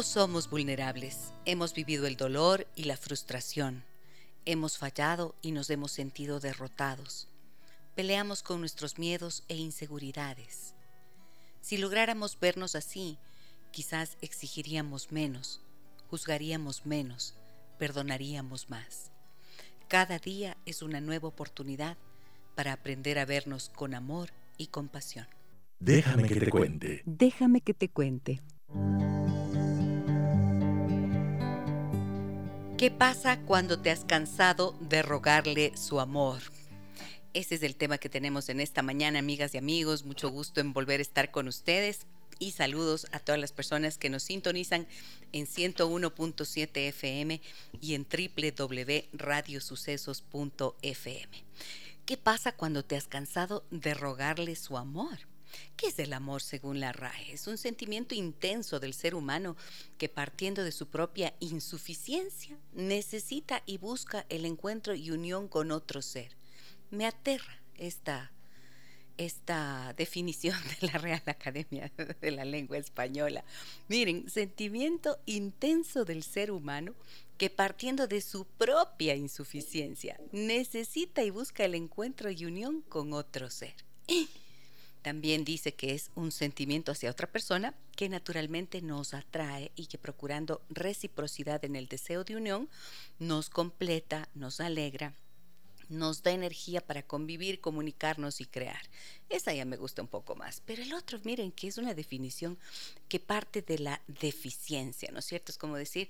Todos somos vulnerables. Hemos vivido el dolor y la frustración. Hemos fallado y nos hemos sentido derrotados. Peleamos con nuestros miedos e inseguridades. Si lográramos vernos así, quizás exigiríamos menos, juzgaríamos menos, perdonaríamos más. Cada día es una nueva oportunidad para aprender a vernos con amor y compasión. Déjame que te cuente. Déjame que te cuente. ¿Qué pasa cuando te has cansado de rogarle su amor? Ese es el tema que tenemos en esta mañana, amigas y amigos. Mucho gusto en volver a estar con ustedes y saludos a todas las personas que nos sintonizan en 101.7 FM y en www.radiosucesos.fm. ¿Qué pasa cuando te has cansado de rogarle su amor? ¿Qué es el amor según la RAE? Es un sentimiento intenso del ser humano que partiendo de su propia insuficiencia necesita y busca el encuentro y unión con otro ser. Me aterra esta, esta definición de la Real Academia de la Lengua Española. Miren, sentimiento intenso del ser humano que partiendo de su propia insuficiencia necesita y busca el encuentro y unión con otro ser. También dice que es un sentimiento hacia otra persona que naturalmente nos atrae y que procurando reciprocidad en el deseo de unión nos completa, nos alegra, nos da energía para convivir, comunicarnos y crear. Esa ya me gusta un poco más. Pero el otro, miren, que es una definición que parte de la deficiencia, ¿no es cierto? Es como decir,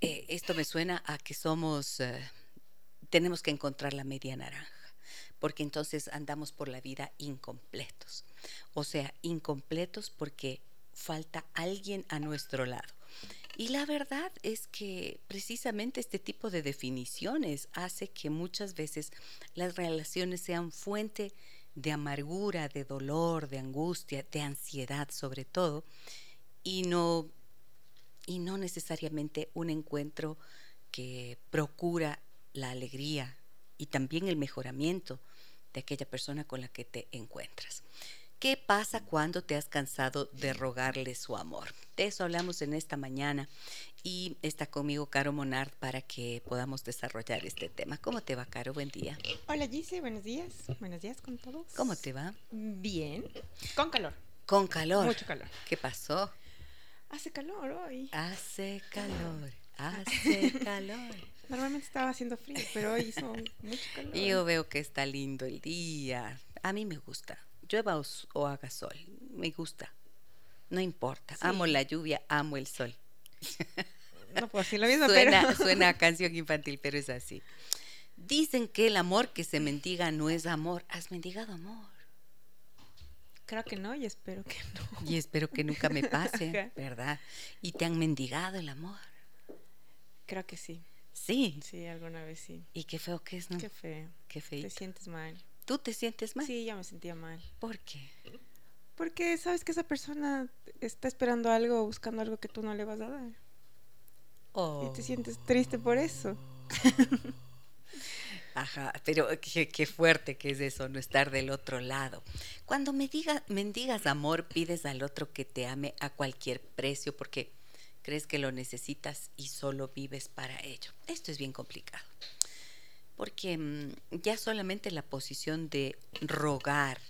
eh, esto me suena a que somos, eh, tenemos que encontrar la media naranja porque entonces andamos por la vida incompletos. O sea, incompletos porque falta alguien a nuestro lado. Y la verdad es que precisamente este tipo de definiciones hace que muchas veces las relaciones sean fuente de amargura, de dolor, de angustia, de ansiedad sobre todo, y no, y no necesariamente un encuentro que procura la alegría y también el mejoramiento de aquella persona con la que te encuentras. ¿Qué pasa cuando te has cansado de rogarle su amor? De eso hablamos en esta mañana y está conmigo Caro Monard para que podamos desarrollar este tema. ¿Cómo te va, Caro? Buen día. Hola, Gise, buenos días. Buenos días con todos. ¿Cómo te va? Bien. Con calor. Con calor. Mucho calor. ¿Qué pasó? Hace calor hoy. Hace calor, hace calor. Normalmente estaba haciendo frío, pero hoy hizo mucho calor. Yo veo que está lindo el día. A mí me gusta. Llueva o, haga sol. Me gusta. No importa. Amo la lluvia, amo el sol. No puedo decir lo mismo, suena, pero... Suena a canción infantil, pero es así. Dicen que el amor que se mendiga no es amor. ¿Has mendigado amor? Creo que no y espero que no. Y espero que nunca me pase, ¿verdad? ¿Y te han mendigado el amor? Creo que sí. Sí. Sí, alguna vez sí. Y qué feo que es, ¿no? Qué feo. Qué feo. Te sientes mal. ¿Tú te sientes mal? Sí, ya me sentía mal. ¿Por qué? Porque sabes que esa persona está esperando algo, buscando algo que tú no le vas a dar. Oh. Y te sientes triste por eso. Ajá, pero qué, fuerte que es eso, no estar del otro lado. Cuando me diga, mendigas amor, pides al otro que te ame a cualquier precio porque crees que lo necesitas y solo vives para ello. Esto es bien complicado. Porque mm, ya solamente la posición de rogar,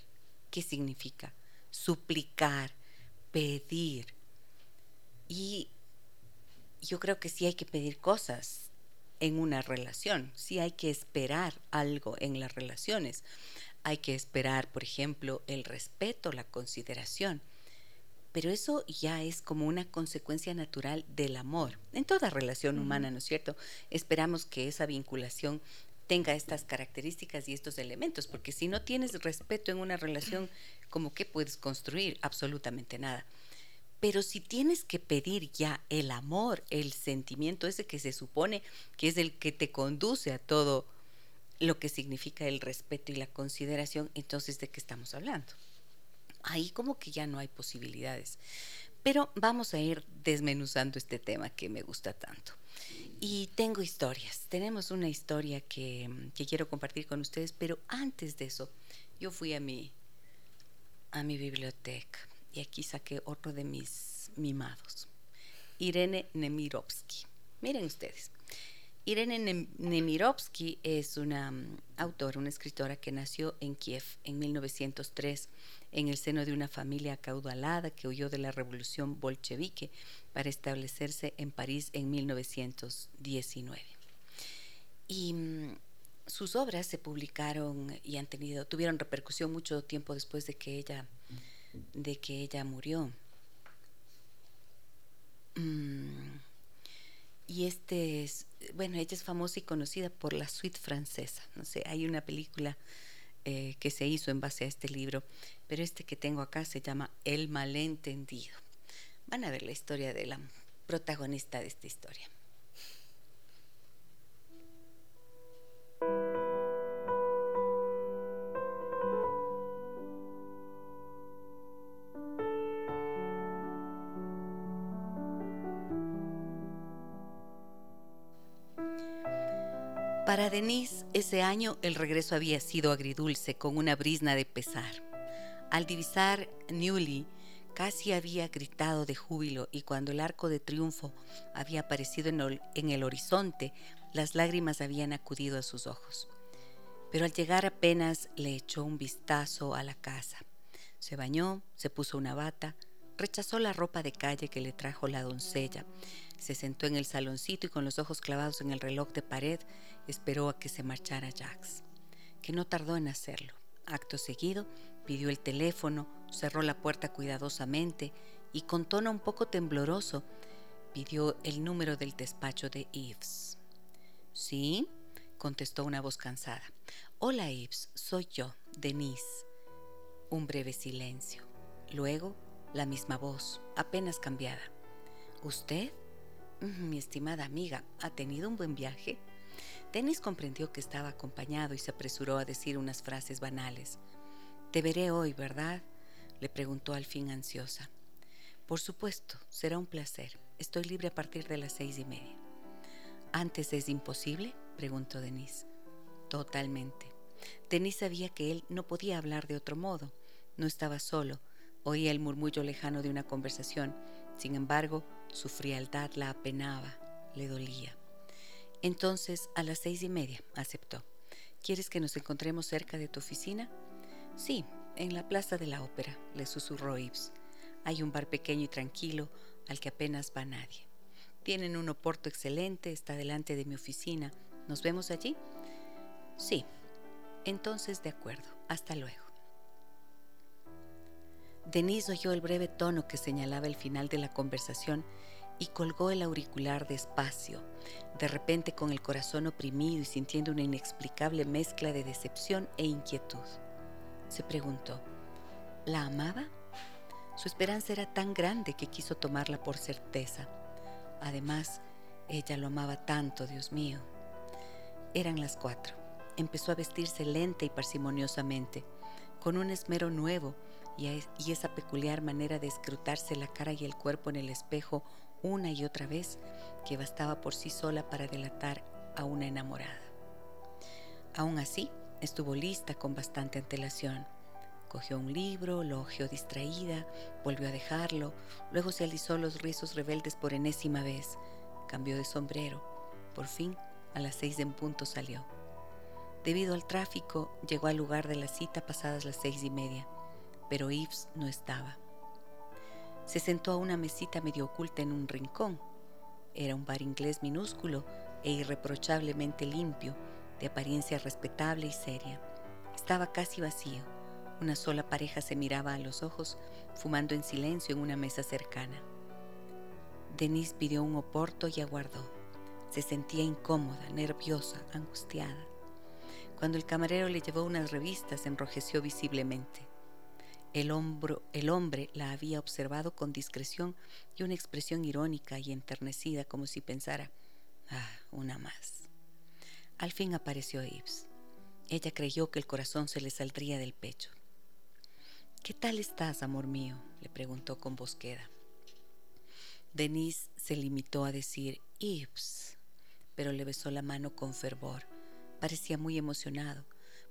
¿qué significa? Suplicar, pedir. Y yo creo que sí hay que pedir cosas en una relación, sí hay que esperar algo en las relaciones. Hay que esperar, por ejemplo, el respeto, la consideración pero eso ya es como una consecuencia natural del amor. En toda relación humana, ¿no es cierto? Esperamos que esa vinculación tenga estas características y estos elementos, porque si no tienes respeto en una relación, ¿cómo que puedes construir? Absolutamente nada. Pero si tienes que pedir ya el amor, el sentimiento ese que se supone que es el que te conduce a todo lo que significa el respeto y la consideración, entonces ¿de qué estamos hablando? Ahí como que ya no hay posibilidades. Pero vamos a ir desmenuzando este tema que me gusta tanto. Y tengo historias. Tenemos una historia que, quiero compartir con ustedes, pero antes de eso, yo fui a mi, a mi biblioteca y aquí saqué otro de mis mimados. Irene Nemirovsky. Miren ustedes. Irene Nemirovsky es una um, autora, una escritora que nació en Kiev en 1903 en el seno de una familia acaudalada que huyó de la revolución bolchevique para establecerse en París en 1919. Y um, sus obras se publicaron y han tenido, tuvieron repercusión mucho tiempo después de que ella, de que ella murió. Mm, y este es, bueno, ella es famosa y conocida por la suite francesa. No sé, hay una película eh, que se hizo en base a este libro, pero este que tengo acá se llama El malentendido. Van a ver la historia de la protagonista de esta historia. Denise, ese año el regreso había sido agridulce, con una brisna de pesar. Al divisar Newly, casi había gritado de júbilo y cuando el arco de triunfo había aparecido en el horizonte, las lágrimas habían acudido a sus ojos. Pero al llegar apenas le echó un vistazo a la casa. Se bañó, se puso una bata, rechazó la ropa de calle que le trajo la doncella, se sentó en el saloncito y con los ojos clavados en el reloj de pared esperó a que se marchara Jax, que no tardó en hacerlo. Acto seguido, pidió el teléfono, cerró la puerta cuidadosamente y con tono un poco tembloroso pidió el número del despacho de Eves. ¿Sí? contestó una voz cansada. Hola, Eves, soy yo, Denise. Un breve silencio. Luego, la misma voz, apenas cambiada. ¿Usted? Mi estimada amiga, ¿ha tenido un buen viaje? Dennis comprendió que estaba acompañado y se apresuró a decir unas frases banales. Te veré hoy, ¿verdad? le preguntó al fin ansiosa. Por supuesto, será un placer. Estoy libre a partir de las seis y media. ¿Antes es imposible? preguntó Denise. Totalmente. Denise sabía que él no podía hablar de otro modo. No estaba solo. Oía el murmullo lejano de una conversación. Sin embargo, su frialdad la apenaba, le dolía. Entonces, a las seis y media, aceptó. ¿Quieres que nos encontremos cerca de tu oficina? Sí, en la plaza de la ópera, le susurró Ives. Hay un bar pequeño y tranquilo al que apenas va nadie. Tienen un oporto excelente, está delante de mi oficina. ¿Nos vemos allí? Sí. Entonces, de acuerdo. Hasta luego. Denise oyó el breve tono que señalaba el final de la conversación y colgó el auricular despacio, de repente con el corazón oprimido y sintiendo una inexplicable mezcla de decepción e inquietud. Se preguntó, ¿la amaba? Su esperanza era tan grande que quiso tomarla por certeza. Además, ella lo amaba tanto, Dios mío. Eran las cuatro. Empezó a vestirse lenta y parsimoniosamente, con un esmero nuevo y, esa peculiar manera de escrutarse la cara y el cuerpo en el espejo una y otra vez que bastaba por sí sola para delatar a una enamorada. Aún así, estuvo lista con bastante antelación. Cogió un libro, lo hojeó distraída, volvió a dejarlo, luego se alisó los rizos rebeldes por enésima vez, cambió de sombrero. Por fin, a las seis en punto salió. Debido al tráfico, llegó al lugar de la cita pasadas las seis y media, pero Yves no estaba. Se sentó a una mesita medio oculta en un rincón. Era un bar inglés minúsculo e irreprochablemente limpio, de apariencia respetable y seria. Estaba casi vacío. Una sola pareja se miraba a los ojos, fumando en silencio en una mesa cercana. Denise pidió un oporto y aguardó. Se sentía incómoda, nerviosa, angustiada. Cuando el camarero le llevó unas revistas, enrojeció visiblemente. El, hombro, el hombre la había observado con discreción y una expresión irónica y enternecida, como si pensara, ah, una más. Al fin apareció Ives. Ella creyó que el corazón se le saldría del pecho. ¿Qué tal estás, amor mío? le preguntó con voz queda. Denise se limitó a decir Ives, pero le besó la mano con fervor. Parecía muy emocionado.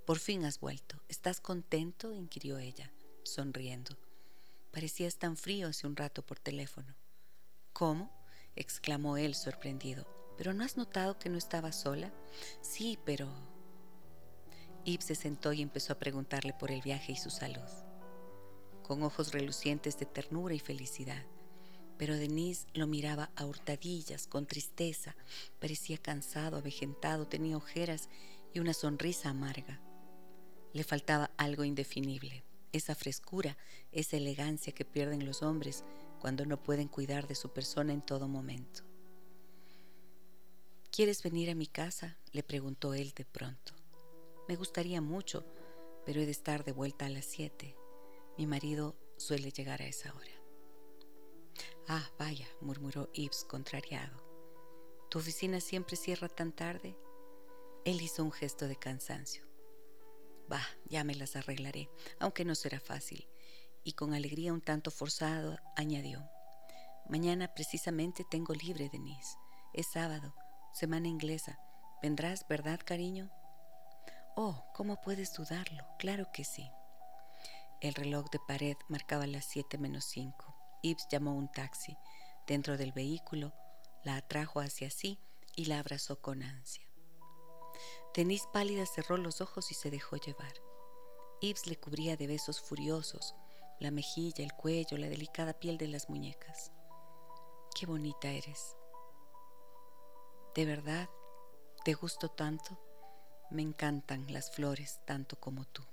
Por fin has vuelto. ¿Estás contento? inquirió ella, sonriendo. Parecías tan frío hace un rato por teléfono. ¿Cómo? exclamó él sorprendido. ¿Pero no has notado que no estaba sola? Sí, pero... Yves se sentó y empezó a preguntarle por el viaje y su salud, con ojos relucientes de ternura y felicidad. Pero Denise lo miraba a hurtadillas, con tristeza. Parecía cansado, avejentado, tenía ojeras y una sonrisa amarga. Le faltaba algo indefinible, esa frescura, esa elegancia que pierden los hombres cuando no pueden cuidar de su persona en todo momento. ¿Quieres venir a mi casa? le preguntó él de pronto. Me gustaría mucho, pero he de estar de vuelta a las siete. Mi marido suele llegar a esa hora. Ah, vaya, murmuró Ives contrariado. ¿Tu oficina siempre cierra tan tarde? Él hizo un gesto de cansancio. Bah, ya me las arreglaré, aunque no será fácil. Y con alegría un tanto forzado añadió, Mañana precisamente tengo libre, Denise. Es sábado, semana inglesa. ¿Vendrás, verdad, cariño? Oh, ¿cómo puedes dudarlo? Claro que sí. El reloj de pared marcaba las siete menos cinco. Ibs llamó un taxi. Dentro del vehículo, la atrajo hacia sí y la abrazó con ansia. Denise pálida cerró los ojos y se dejó llevar. Ibs le cubría de besos furiosos la mejilla, el cuello, la delicada piel de las muñecas. Qué bonita eres. ¿De verdad te gusto tanto? Me encantan las flores tanto como tú.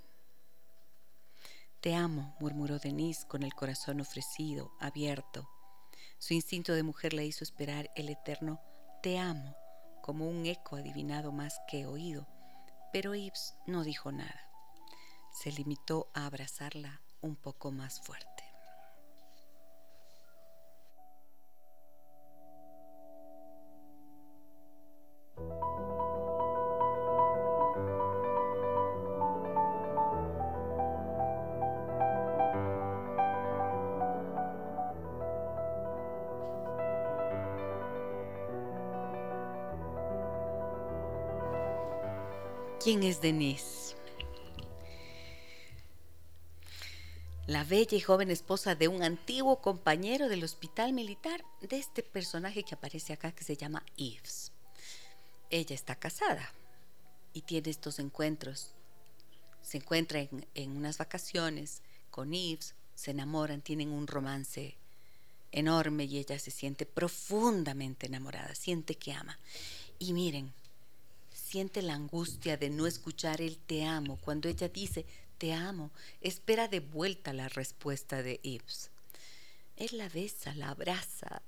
Te amo, murmuró Denise con el corazón ofrecido, abierto. Su instinto de mujer le hizo esperar el eterno te amo como un eco adivinado más que oído, pero Ives no dijo nada. Se limitó a abrazarla un poco más fuerte. ¿Quién es Denise? La bella y joven esposa de un antiguo compañero del hospital militar, de este personaje que aparece acá que se llama Yves. Ella está casada y tiene estos encuentros. Se encuentra en, unas vacaciones con Yves, se enamoran, tienen un romance enorme y ella se siente profundamente enamorada, siente que ama. Y miren, siente la angustia de no escuchar el te amo cuando ella dice te amo, espera de vuelta la respuesta de Yves. Él la besa, la abraza,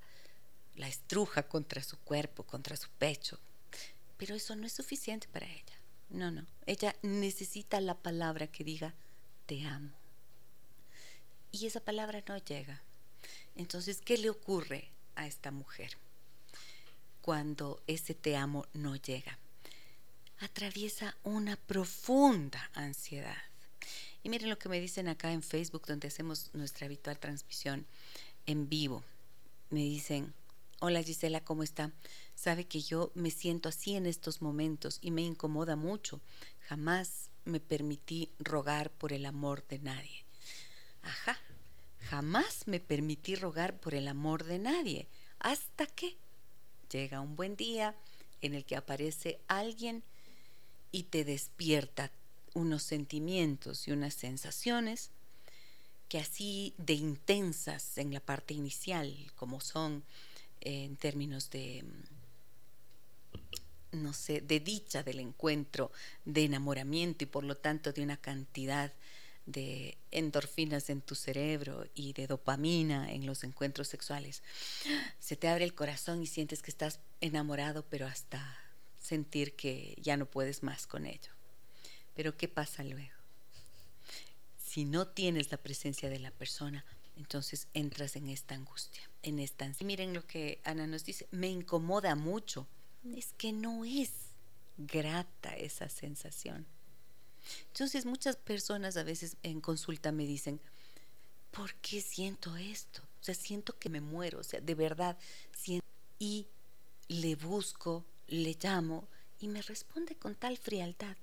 la estruja contra su cuerpo, contra su pecho. Pero eso no es suficiente para ella. No, no. Ella necesita la palabra que diga te amo. Y esa palabra no llega. Entonces, ¿qué le ocurre a esta mujer cuando ese te amo no llega? Atraviesa una profunda ansiedad. Y miren lo que me dicen acá en Facebook, donde hacemos nuestra habitual transmisión en vivo. Me dicen, hola Gisela, ¿cómo está? Sabe que yo me siento así en estos momentos y me incomoda mucho. Jamás me permití rogar por el amor de nadie. Ajá, jamás me permití rogar por el amor de nadie. Hasta que llega un buen día en el que aparece alguien y te despierta unos sentimientos y unas sensaciones que así de intensas en la parte inicial, como son eh, en términos de, mm, no sé, de dicha del encuentro, de enamoramiento y por lo tanto de una cantidad de endorfinas en tu cerebro y de dopamina en los encuentros sexuales, se te abre el corazón y sientes que estás enamorado, pero hasta sentir que ya no puedes más con ello. Pero ¿qué pasa luego? Si no tienes la presencia de la persona, entonces entras en esta angustia, en esta ansiedad. Miren lo que Ana nos dice, me incomoda mucho. Es que no es grata esa sensación. Entonces muchas personas a veces en consulta me dicen, ¿por qué siento esto? O sea, siento que me muero, o sea, de verdad, siento... Y le busco, le llamo y me responde con tal frialdad.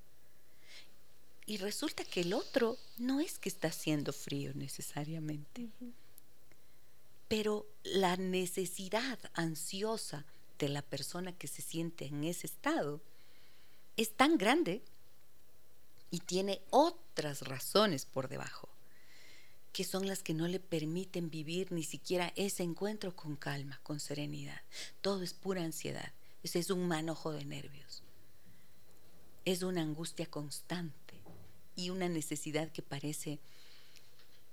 Y resulta que el otro no es que está siendo frío necesariamente, pero la necesidad ansiosa de la persona que se siente en ese estado es tan grande y tiene otras razones por debajo, que son las que no le permiten vivir ni siquiera ese encuentro con calma, con serenidad. Todo es pura ansiedad. Es un manojo de nervios. Es una angustia constante y una necesidad que parece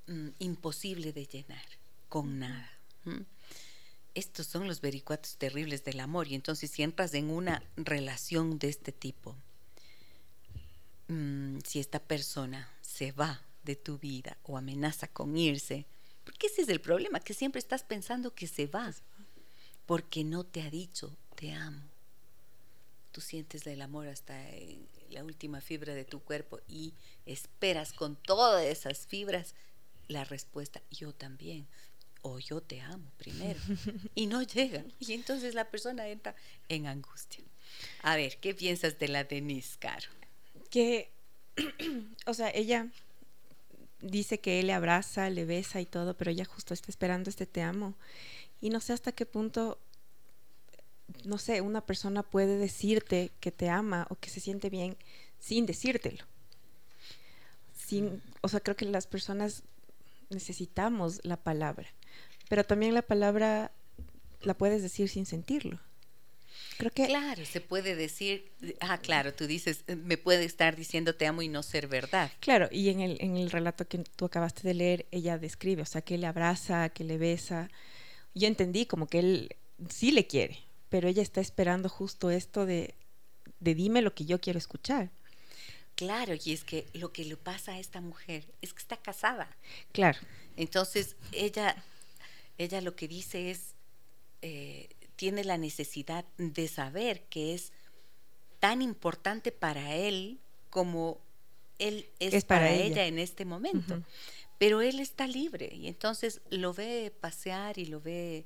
mm, imposible de llenar con nada. Estos son los vericuatos terribles del amor y entonces si entras en una relación de este tipo, mm, si esta persona se va de tu vida o amenaza con irse, porque ese es el problema, que siempre estás pensando que se va, porque no te ha dicho te amo. Tú sientes el amor hasta la última fibra de tu cuerpo y esperas con todas esas fibras la respuesta, yo también, o yo te amo primero, y no llega. Y entonces la persona entra en angustia. A ver, ¿qué piensas de la Denise, Caro? Que, o sea, ella dice que él le abraza, le besa y todo, pero ella justo está esperando este te amo. Y no sé hasta qué punto no sé, una persona puede decirte que te ama o que se siente bien sin decírtelo. Sin, o sea, creo que las personas necesitamos la palabra, pero también la palabra la puedes decir sin sentirlo. Creo que claro, se puede decir, ah, claro, tú dices, me puede estar diciendo te amo y no ser verdad. Claro, y en el, en el relato que tú acabaste de leer, ella describe, o sea, que le abraza, que le besa. Yo entendí como que él sí le quiere, pero ella está esperando justo esto de, de dime lo que yo quiero escuchar. Claro, y es que lo que le pasa a esta mujer es que está casada. Claro. Entonces, ella, ella lo que dice es, eh, tiene la necesidad de saber que es tan importante para él como él es, para, ella. en este momento. Pero él está libre y entonces lo ve pasear y lo ve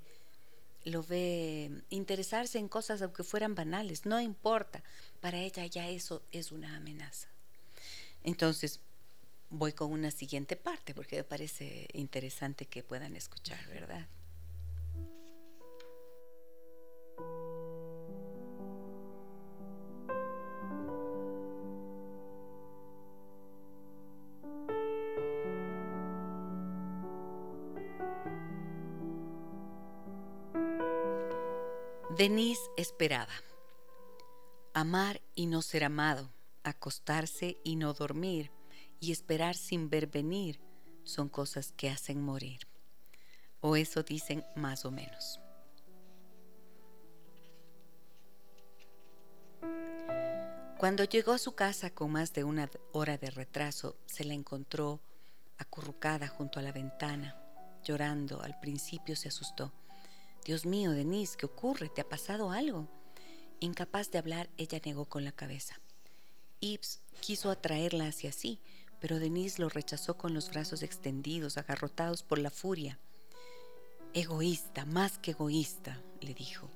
lo ve interesarse en cosas aunque fueran banales, no importa, para ella ya eso es una amenaza. Entonces, voy con una siguiente parte porque me parece interesante que puedan escuchar, ¿verdad? Denise esperaba. Amar y no ser amado, acostarse y no dormir, y esperar sin ver venir, son cosas que hacen morir. O eso dicen más o menos. Cuando llegó a su casa con más de una hora de retraso, se la encontró acurrucada junto a la ventana, llorando. Al principio se asustó Dios mío, Denise, ¿qué ocurre? ¿Te ha pasado algo? Incapaz de hablar, ella negó con la cabeza. Ibs quiso atraerla hacia sí, pero Denise lo rechazó con los brazos extendidos, agarrotados por la furia. Egoísta, más que egoísta, le dijo.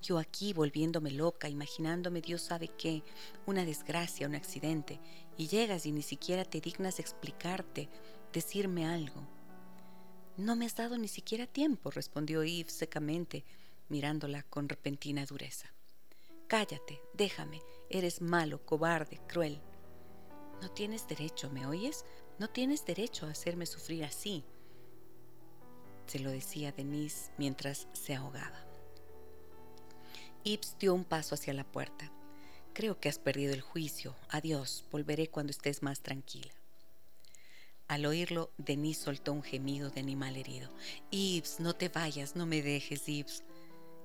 Yo aquí volviéndome loca, imaginándome Dios sabe qué, una desgracia, un accidente, y llegas y ni siquiera te dignas explicarte, decirme algo. No me has dado ni siquiera tiempo, respondió Yves secamente, mirándola con repentina dureza. Cállate, déjame, eres malo, cobarde, cruel. No tienes derecho, ¿me oyes? No tienes derecho a hacerme sufrir así. Se lo decía Denise mientras se ahogaba. Yves dio un paso hacia la puerta. Creo que has perdido el juicio. Adiós, volveré cuando estés más tranquila. Al oírlo, Denise soltó un gemido de animal herido. Ibs, no te vayas, no me dejes, Ibs.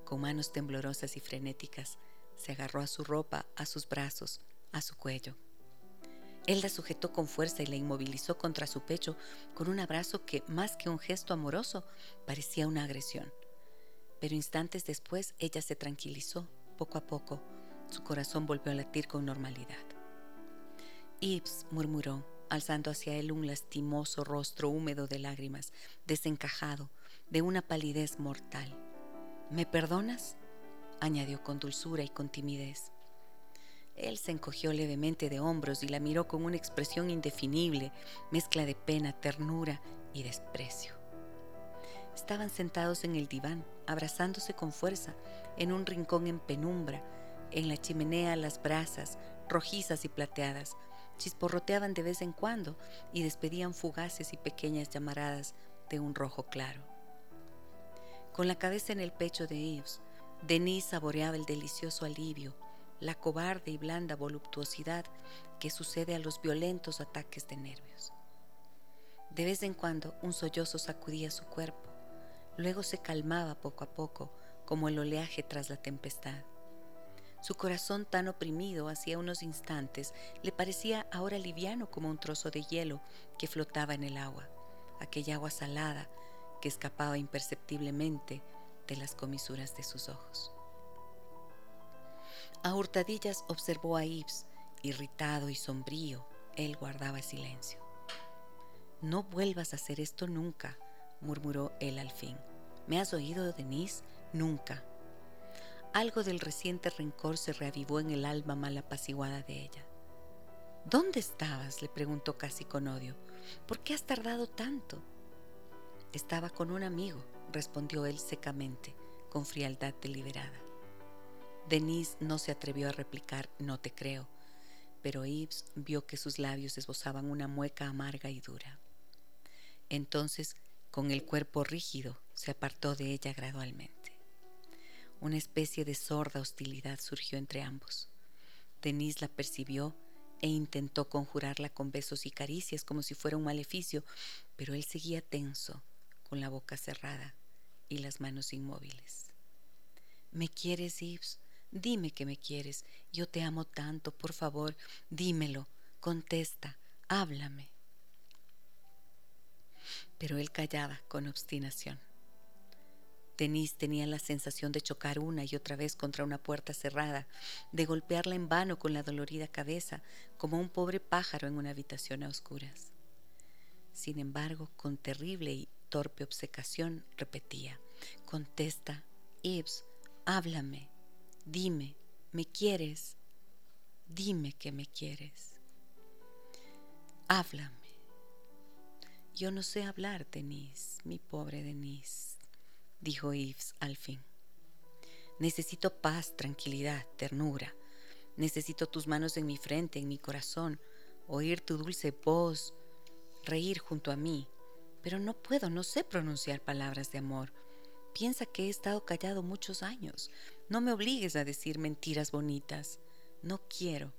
Con manos temblorosas y frenéticas, se agarró a su ropa, a sus brazos, a su cuello. Él la sujetó con fuerza y la inmovilizó contra su pecho con un abrazo que, más que un gesto amoroso, parecía una agresión. Pero instantes después ella se tranquilizó, poco a poco. Su corazón volvió a latir con normalidad. Ibs murmuró, alzando hacia él un lastimoso rostro húmedo de lágrimas, desencajado, de una palidez mortal. ¿Me perdonas? añadió con dulzura y con timidez. Él se encogió levemente de hombros y la miró con una expresión indefinible, mezcla de pena, ternura y desprecio. Estaban sentados en el diván, abrazándose con fuerza, en un rincón en penumbra, en la chimenea las brasas, rojizas y plateadas, chisporroteaban de vez en cuando y despedían fugaces y pequeñas llamaradas de un rojo claro. Con la cabeza en el pecho de Yves, Denise saboreaba el delicioso alivio la cobarde y blanda voluptuosidad que sucede a los violentos ataques de nervios. De vez en cuando un sollozo sacudía su cuerpo, luego se calmaba poco a poco como el oleaje tras la tempestad. Su corazón tan oprimido hacía unos instantes le parecía ahora liviano como un trozo de hielo que flotaba en el agua, aquella agua salada que escapaba imperceptiblemente de las comisuras de sus ojos. A hurtadillas observó a Ives, irritado y sombrío. Él guardaba silencio. No vuelvas a hacer esto nunca, murmuró él al fin. ¿Me has oído, Denise? Nunca. Algo del reciente rencor se reavivó en el alma mal apaciguada de ella. ¿Dónde estabas? le preguntó casi con odio. ¿Por qué has tardado tanto? Estaba con un amigo, respondió él secamente, con frialdad deliberada. Denise no se atrevió a replicar no te creo, pero Yves vio que sus labios esbozaban una mueca amarga y dura. Entonces, con el cuerpo rígido, se apartó de ella gradualmente. Una especie de sorda hostilidad surgió entre ambos. Denise la percibió e intentó conjurarla con besos y caricias como si fuera un maleficio, pero él seguía tenso, con la boca cerrada y las manos inmóviles. ¿Me quieres, Yves? Dime que me quieres. Yo te amo tanto. Por favor, dímelo. Contesta. Háblame. Pero él callaba con obstinación. Denise tenía la sensación de chocar una y otra vez contra una puerta cerrada, de golpearla en vano con la dolorida cabeza, como un pobre pájaro en una habitación a oscuras. Sin embargo, con terrible y torpe obsecación, repetía, Contesta, Ibs, háblame, Dime, ¿me quieres? Dime que me quieres. Háblame. Yo no sé hablar, Denise, mi pobre Denise, dijo Yves al fin. Necesito paz, tranquilidad, ternura. Necesito tus manos en mi frente, en mi corazón, oír tu dulce voz, reír junto a mí. Pero no puedo, no sé pronunciar palabras de amor. Piensa que he estado callado muchos años. No me obligues a decir mentiras bonitas. No quiero.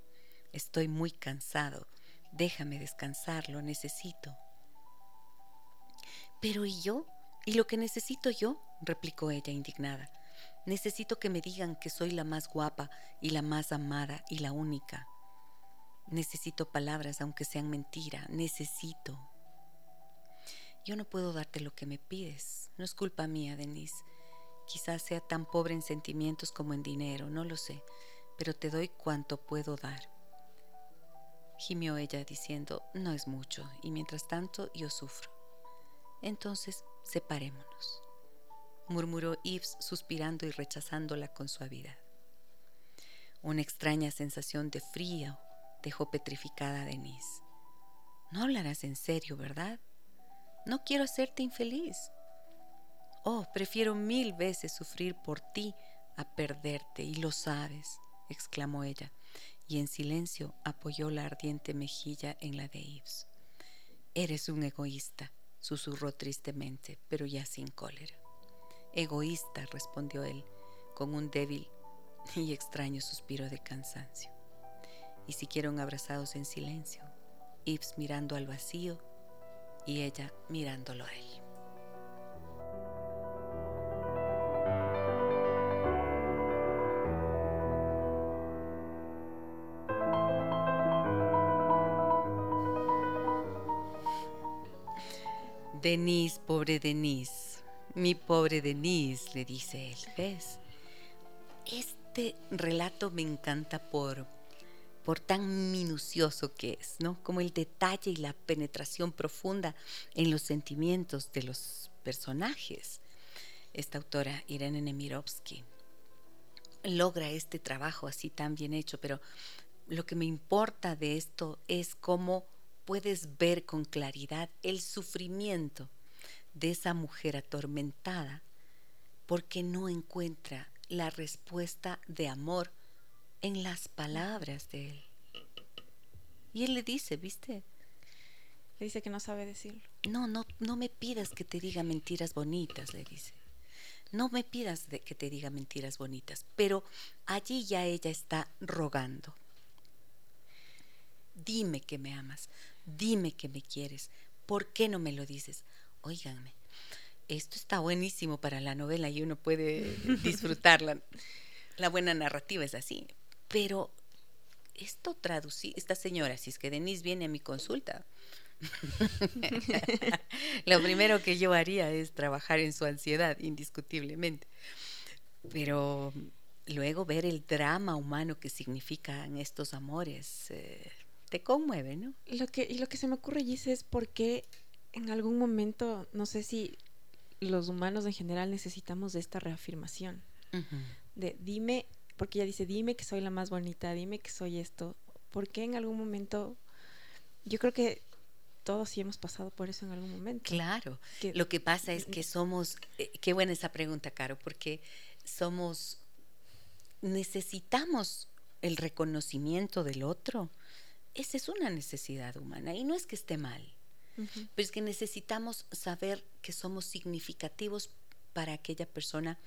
Estoy muy cansado. Déjame descansar, lo necesito. Pero ¿y yo? ¿Y lo que necesito yo? replicó ella indignada. Necesito que me digan que soy la más guapa y la más amada y la única. Necesito palabras aunque sean mentira. Necesito. Yo no puedo darte lo que me pides. No es culpa mía, Denise. Quizás sea tan pobre en sentimientos como en dinero, no lo sé, pero te doy cuanto puedo dar. Gimió ella diciendo, no es mucho, y mientras tanto yo sufro. Entonces, separémonos, murmuró Yves suspirando y rechazándola con suavidad. Una extraña sensación de frío dejó petrificada a Denise. No hablarás en serio, ¿verdad? No quiero hacerte infeliz. Oh, prefiero mil veces sufrir por ti a perderte, y lo sabes, exclamó ella, y en silencio apoyó la ardiente mejilla en la de Yves. Eres un egoísta, susurró tristemente, pero ya sin cólera. Egoísta, respondió él, con un débil y extraño suspiro de cansancio. Y siguieron abrazados en silencio, Yves mirando al vacío y ella mirándolo a él. Denise, pobre Denise, mi pobre Denise, le dice él, ¿ves? Este relato me encanta por, por tan minucioso que es, ¿no? Como el detalle y la penetración profunda en los sentimientos de los personajes. Esta autora, Irene Nemirovsky, logra este trabajo así tan bien hecho, pero lo que me importa de esto es cómo puedes ver con claridad el sufrimiento de esa mujer atormentada porque no encuentra la respuesta de amor en las palabras de él. Y él le dice, ¿viste? Le dice que no sabe decirlo. No, no, no me pidas que te diga mentiras bonitas, le dice. No me pidas de que te diga mentiras bonitas, pero allí ya ella está rogando. Dime que me amas, dime que me quieres. ¿Por qué no me lo dices? Óiganme, esto está buenísimo para la novela y uno puede disfrutarla. La buena narrativa es así. Pero esto traducí, esta señora, si es que Denise viene a mi consulta, lo primero que yo haría es trabajar en su ansiedad, indiscutiblemente. Pero luego ver el drama humano que significan estos amores eh, te conmueve, ¿no? Lo que, y lo que se me ocurre, Gise, es porque en algún momento, no sé si los humanos en general necesitamos de esta reafirmación. De dime, porque ella dice, dime que soy la más bonita, dime que soy esto. Porque en algún momento, yo creo que todos sí hemos pasado por eso en algún momento. Claro. Lo que pasa es que somos, eh, qué buena esa pregunta, Caro, porque somos, necesitamos el reconocimiento del otro. Esa es una necesidad humana y no es que esté mal. Pero es que necesitamos saber que somos significativos para aquella persona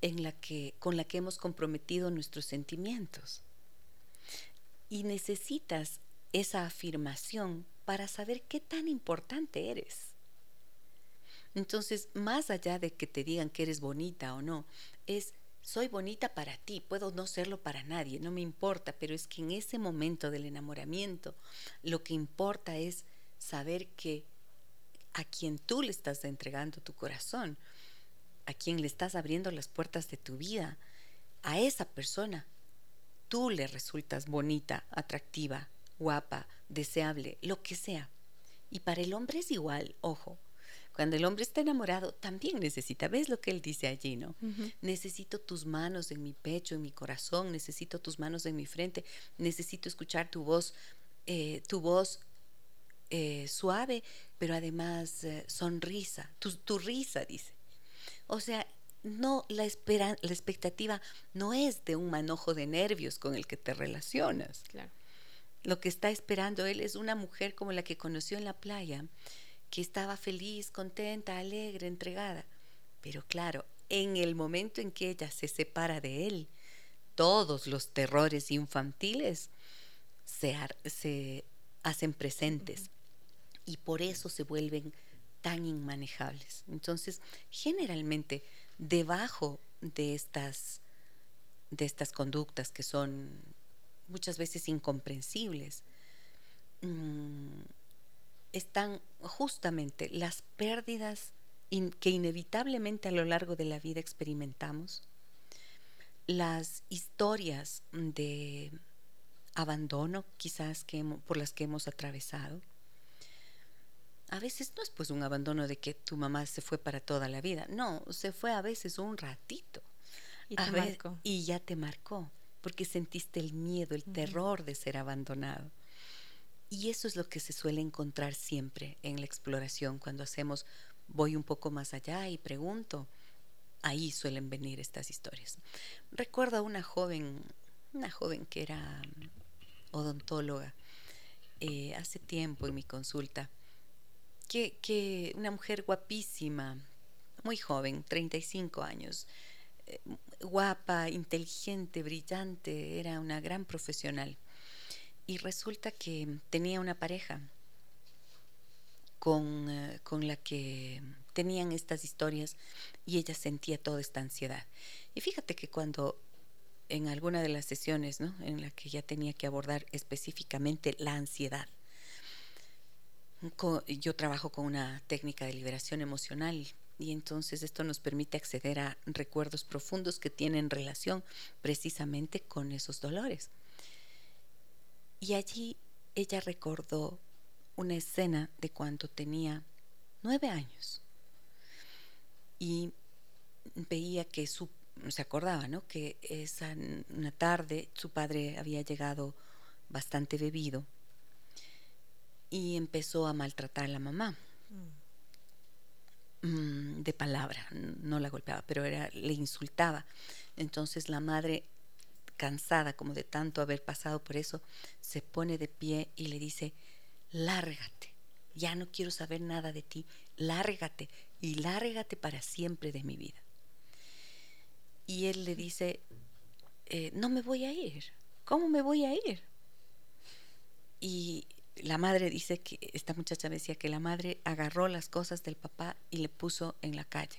en la que, con la que hemos comprometido nuestros sentimientos. Y necesitas esa afirmación para saber qué tan importante eres. Entonces, más allá de que te digan que eres bonita o no, es soy bonita para ti, puedo no serlo para nadie, no me importa, pero es que en ese momento del enamoramiento lo que importa es saber que a quien tú le estás entregando tu corazón, a quien le estás abriendo las puertas de tu vida, a esa persona, tú le resultas bonita, atractiva, guapa, deseable, lo que sea. Y para el hombre es igual, ojo. Cuando el hombre está enamorado, también necesita, ¿ves lo que él dice allí, no? Necesito tus manos en mi pecho, en mi corazón, necesito tus manos en mi frente, necesito escuchar tu voz, eh, tu voz eh, suave, pero además eh, sonrisa, tu, risa, dice. O sea, no, la, espera, la expectativa no es de un manojo de nervios con el que te relacionas. Claro. Lo que está esperando él es una mujer como la que conoció en la playa, que estaba feliz, contenta, alegre, entregada. Pero claro, en el momento en que ella se separa de él, todos los terrores infantiles se, se hacen presentes y por eso se vuelven tan inmanejables. Entonces, generalmente, debajo de estas, de estas conductas que son muchas veces incomprensibles, mm, están justamente las pérdidas que inevitablemente a lo largo de la vida experimentamos, las historias de abandono quizás que por las que hemos atravesado, a veces no es pues un abandono de que tu mamá se fue para toda la vida, no, se fue a veces un ratito. Y, te marcó. y ya te marcó, porque sentiste el miedo, el terror de ser abandonado. Y eso es lo que se suele encontrar siempre en la exploración, cuando hacemos, voy un poco más allá y pregunto, ahí suelen venir estas historias. Recuerdo a una joven, una joven que era odontóloga, eh, hace tiempo en mi consulta, que, una mujer guapísima, muy joven, 35 años, eh, guapa, inteligente, brillante, era una gran profesional. Y resulta que tenía una pareja con, eh, con, la que tenían estas historias y ella sentía toda esta ansiedad. Y fíjate que cuando en alguna de las sesiones, ¿no? en la que ya tenía que abordar específicamente la ansiedad, yo trabajo con una técnica de liberación emocional y entonces esto nos permite acceder a recuerdos profundos que tienen relación precisamente con esos dolores. Y allí ella recordó una escena de cuando tenía nueve años y veía que su se acordaba, ¿no? Que esa una tarde su padre había llegado bastante bebido y empezó a maltratar a la mamá. Mm, de palabra, no la golpeaba, pero era, le insultaba. Entonces la madre, cansada como de tanto haber pasado por eso, se pone de pie y le dice, lárgate, ya no quiero saber nada de ti, lárgate y lárgate para siempre de mi vida. Y él le dice, eh, no me voy a ir, ¿cómo me voy a ir? Y la madre dice que, esta muchacha decía que la madre agarró las cosas del papá y le puso en la calle.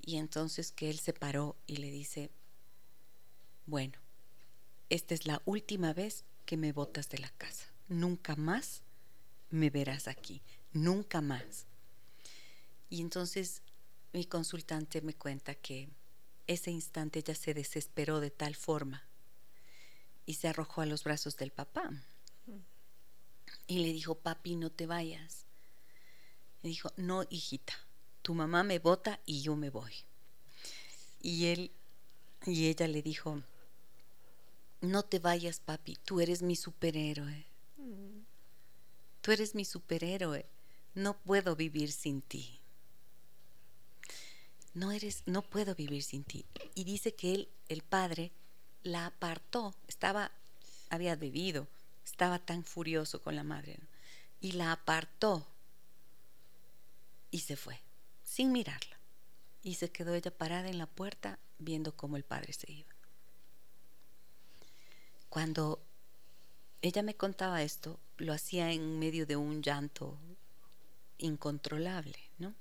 Y entonces que él se paró y le dice, bueno, esta es la última vez que me botas de la casa. Nunca más me verás aquí, nunca más. Y entonces mi consultante me cuenta que ese instante ella se desesperó de tal forma y se arrojó a los brazos del papá y le dijo, papi, no te vayas. Le dijo, no, hijita, tu mamá me bota y yo me voy. Y él y ella le dijo, no te vayas, papi, tú eres mi superhéroe. Tú eres mi superhéroe. No puedo vivir sin ti. No eres, no puedo vivir sin ti. Y dice que él, el padre, la apartó. Estaba, había bebido, estaba tan furioso con la madre y la apartó y se fue, sin mirarla. Y se quedó ella parada en la puerta viendo cómo el padre se iba. Cuando ella me contaba esto, lo hacía en medio de un llanto incontrolable, ¿no?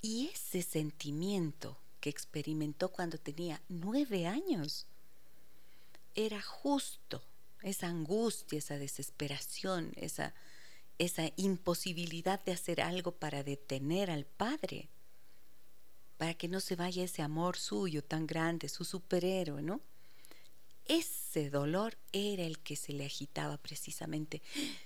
Y ese sentimiento que experimentó cuando tenía nueve años era justo esa angustia, esa desesperación, esa, esa imposibilidad de hacer algo para detener al Padre, para que no se vaya ese amor suyo tan grande, su superhéroe, ¿no? Ese dolor era el que se le agitaba precisamente,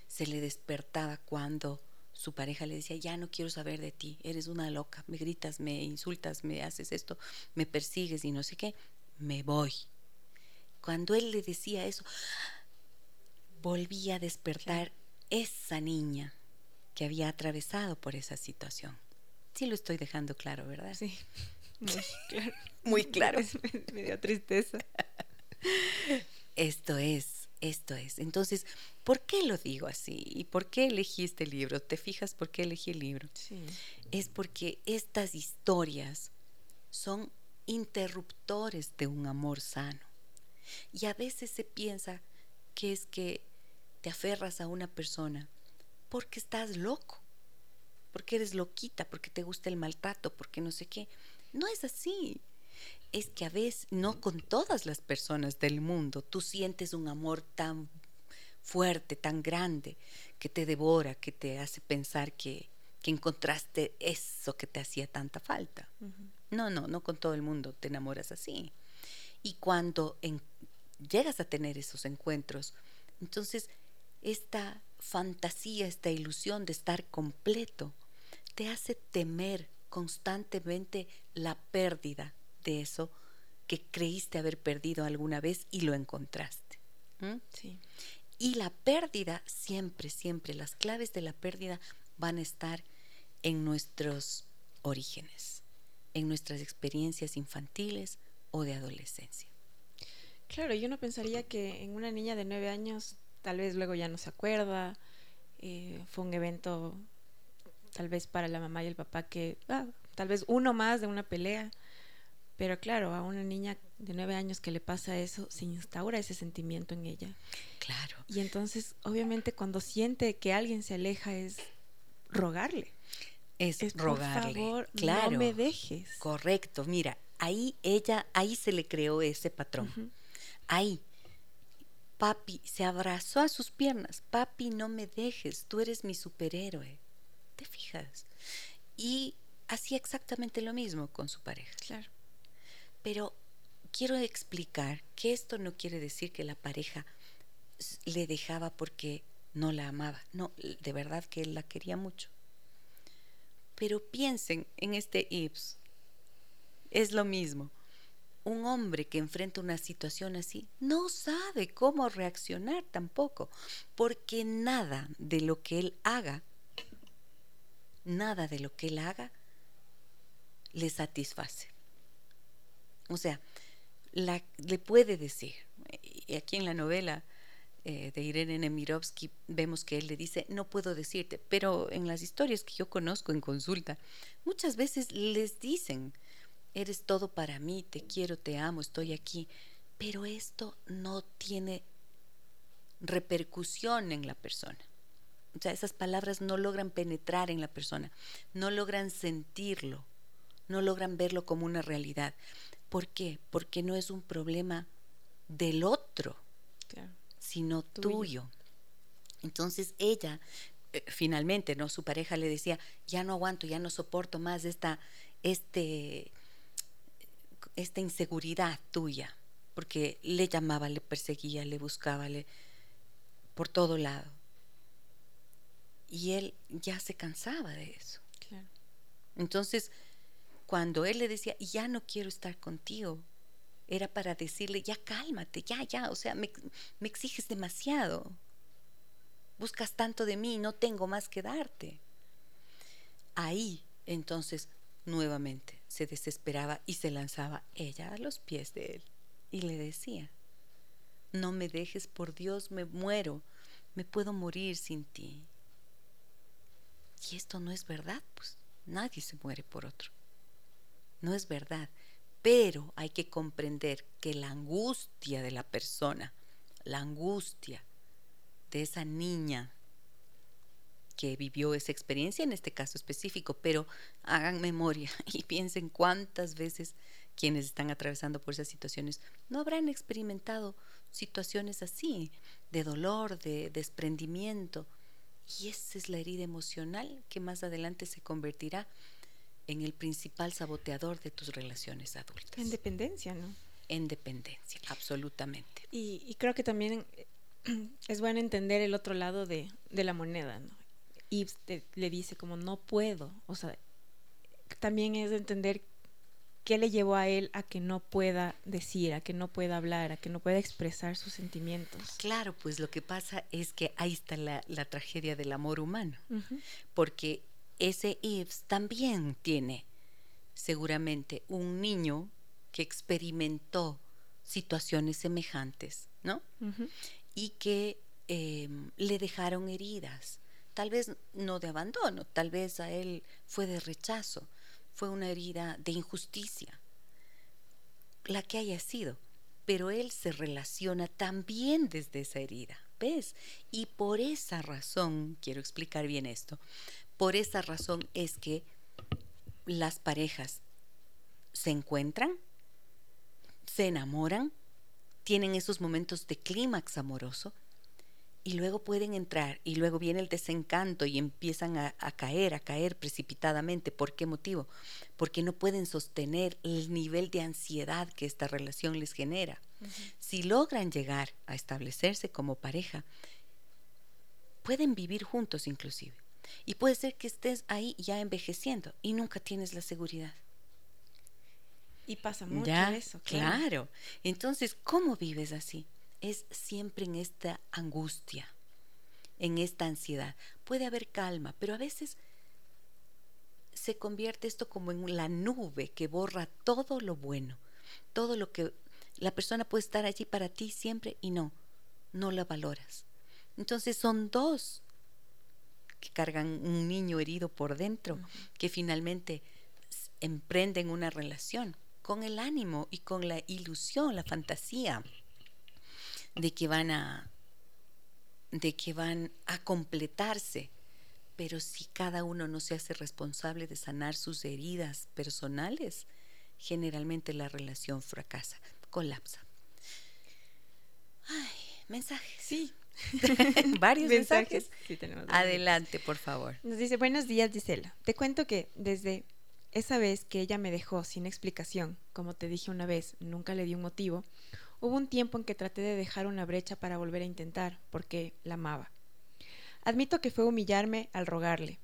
se le despertaba cuando su pareja le decía, ya no quiero saber de ti, eres una loca, me gritas, me insultas, me haces esto, me persigues y no sé qué, me voy. Cuando él le decía eso, volvía a despertar esa niña que había atravesado por esa situación. Sí lo estoy dejando claro, ¿verdad? Sí, muy claro. muy claro. me dio tristeza. Esto es, esto es. Entonces, ¿por qué lo digo así? ¿Y por qué elegí este libro? ¿Te fijas por qué elegí el libro? Sí. Es porque estas historias son interruptores de un amor sano. Y a veces se piensa que es que te aferras a una persona porque estás loco, porque eres loquita, porque te gusta el maltrato, porque no sé qué. No es así. Es que a veces, no con todas las personas del mundo, tú sientes un amor tan fuerte, tan grande, que te devora, que te hace pensar que, que encontraste eso que te hacía tanta falta. No, no, no con todo el mundo te enamoras así. Y cuando llegas a tener esos encuentros, entonces esta fantasía, esta ilusión de estar completo, te hace temer constantemente la pérdida de eso que creíste haber perdido alguna vez y lo encontraste. Sí. Y la pérdida, siempre, siempre, las claves de la pérdida van a estar en nuestros orígenes, en nuestras experiencias infantiles o de adolescencia. Claro, yo no pensaría que en una niña de nueve años tal vez luego ya no se acuerda, eh, fue un evento tal vez para la mamá y el papá que, ah, tal vez uno más de una pelea, pero claro, a una niña de nueve años que le pasa eso, se instaura ese sentimiento en ella. Claro. Y entonces, obviamente, cuando siente que alguien se aleja es rogarle. Es, rogarle. Por favor, claro. no me dejes. Correcto. Mira, ahí ella, ahí se le creó ese patrón. Ahí Papi se abrazó a sus piernas. Papi, no me dejes, tú eres mi superhéroe. ¿Te fijas? Y hacía exactamente lo mismo con su pareja. Claro. Pero quiero explicar que esto no quiere decir que la pareja le dejaba porque no la amaba. No, de verdad que él la quería mucho. Pero piensen en este Ibs. Es lo mismo. Un hombre que enfrenta una situación así no sabe cómo reaccionar tampoco, porque nada de lo que él haga, nada de lo que él haga le satisface. O sea, le puede decir, y aquí en la novela eh, de Irene Nemirovsky vemos que él le dice, no puedo decirte, pero en las historias que yo conozco en consulta, muchas veces les dicen, eres todo para mí, te quiero, te amo, estoy aquí, pero esto no tiene repercusión en la persona. O sea, esas palabras no logran penetrar en la persona, no logran sentirlo, no logran verlo como una realidad. ¿Por qué? Porque no es un problema del otro, sino tuyo. Entonces ella, eh, finalmente, ¿no? Su pareja le decía, ya no aguanto, ya no soporto más esta, este, esta inseguridad tuya, porque le llamaba, le perseguía, le buscaba, le, por todo lado. Y él ya se cansaba de eso. Entonces, cuando él le decía, ya no quiero estar contigo, era para decirle, ya cálmate, ya, ya, o sea, me, me exiges demasiado. Buscas tanto de mí, no tengo más que darte. Ahí, entonces, nuevamente se desesperaba y se lanzaba ella a los pies de él y le decía, no me dejes, por Dios, me muero, me puedo morir sin ti. Y esto no es verdad, pues nadie se muere por otro no es verdad. Pero hay que comprender que la angustia de la persona, la angustia de esa niña que vivió esa experiencia en este caso específico, pero hagan memoria y piensen cuántas veces quienes están atravesando por esas situaciones no habrán experimentado situaciones así, de dolor, de desprendimiento. Y esa es la herida emocional que más adelante se convertirá en el principal saboteador de tus relaciones adultas. En dependencia, ¿no? En dependencia, absolutamente. Y, creo que también es bueno entender el otro lado de, la moneda, ¿no? Y le dice como no puedo, o sea, también es entender qué le llevó a él a que no pueda decir, a que no pueda hablar, a que no pueda expresar sus sentimientos. Claro, pues lo que pasa es que ahí está la, tragedia del amor humano, porque ese Ives también tiene seguramente un niño que experimentó situaciones semejantes, ¿no? Y que em, le dejaron heridas, tal vez no de abandono, tal vez a él fue de rechazo, fue una herida de injusticia, la que haya sido, pero él se relaciona también desde esa herida, ¿ves? Y por esa razón, quiero explicar bien esto, por esa razón es que las parejas se encuentran, se enamoran, tienen esos momentos de clímax amoroso y luego pueden entrar y luego viene el desencanto y empiezan a, caer, a caer precipitadamente. ¿Por qué motivo? Porque no pueden sostener el nivel de ansiedad que esta relación les genera. Si logran llegar a establecerse como pareja, pueden vivir juntos inclusive y puede ser que estés ahí ya envejeciendo y nunca tienes la seguridad. Y pasa mucho eso. Claro. Entonces, ¿cómo vives así? Es siempre en esta angustia, en esta ansiedad. Puede haber calma, pero a veces se convierte esto como en la nube que borra todo lo bueno, todo lo que la persona puede estar allí para ti siempre y no, no la valoras. Entonces son dos que cargan un niño herido por dentro, que finalmente emprenden una relación con el ánimo y con la ilusión, la fantasía de que van a de que van a completarse. Pero si cada uno no se hace responsable de sanar sus heridas personales, generalmente la relación fracasa, colapsa. mensajes. Sí. Varios mensajes. Sí, tenemos varios. Adelante, por favor. Nos dice, buenos días, Gisela. Te cuento que desde esa vez que ella me dejó sin explicación, como te dije una vez, nunca le di un motivo, hubo un tiempo en que traté de dejar una brecha para volver a intentar, porque la amaba. Admito que fue humillarme al rogarle,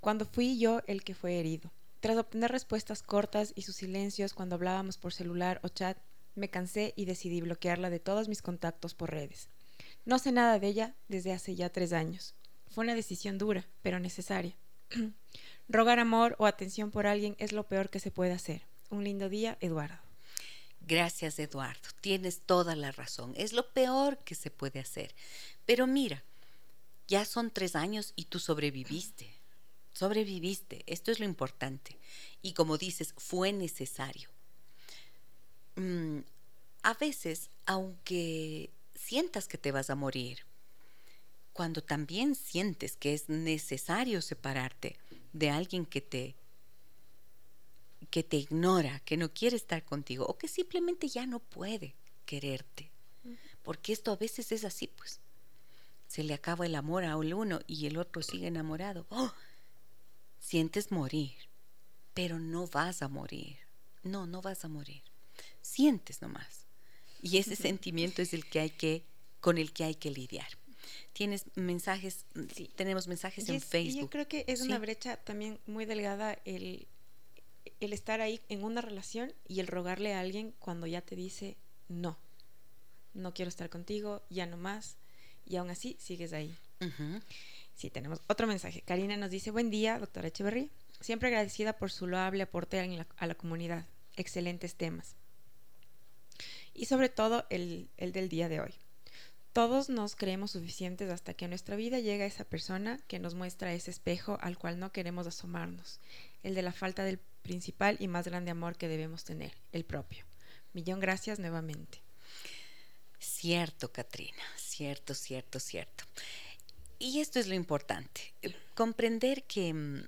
cuando fui yo el que fue herido. Tras obtener respuestas cortas y sus silencios cuando hablábamos por celular o chat, me cansé y decidí bloquearla de todos mis contactos por redes. No sé nada de ella desde hace ya tres años. Fue una decisión dura, pero necesaria. Rogar amor o atención por alguien es lo peor que se puede hacer. Un lindo día, Eduardo. Gracias, Eduardo. Tienes toda la razón. Es lo peor que se puede hacer. Pero mira, ya son tres años y tú sobreviviste. Sobreviviste. Esto es lo importante. Y como dices, fue necesario. Mm, a veces, aunque sientas que te vas a morir, cuando también sientes que es necesario separarte de alguien que te que te ignora, que no quiere estar contigo o que simplemente ya no puede quererte. Porque esto a veces es así, pues. Se le acaba el amor a uno y el otro sigue enamorado. ¡Oh! Sientes morir, pero no vas a morir. No, no vas a morir. Sientes nomás. Y ese sentimiento es el que hay que con el que hay que lidiar. Tienes mensajes, Sí. tenemos mensajes Y en es- Facebook. yo creo que es Sí. una brecha también muy delgada el, el estar ahí en una relación y el rogarle a alguien cuando ya te dice no, no quiero estar contigo, ya no más, y aún así sigues ahí. Sí, tenemos otro mensaje. Karina nos dice, buen día, doctora Echeverría. Siempre agradecida por su loable aporte la- a la comunidad. Excelentes temas. Y sobre todo el, el del día de hoy. Todos nos creemos suficientes hasta que a nuestra vida llega esa persona que nos muestra ese espejo al cual no queremos asomarnos, el de la falta del principal y más grande amor que debemos tener, el propio. Millón gracias nuevamente. Cierto, Katrina, cierto, cierto, cierto. Y esto es lo importante, comprender que mm,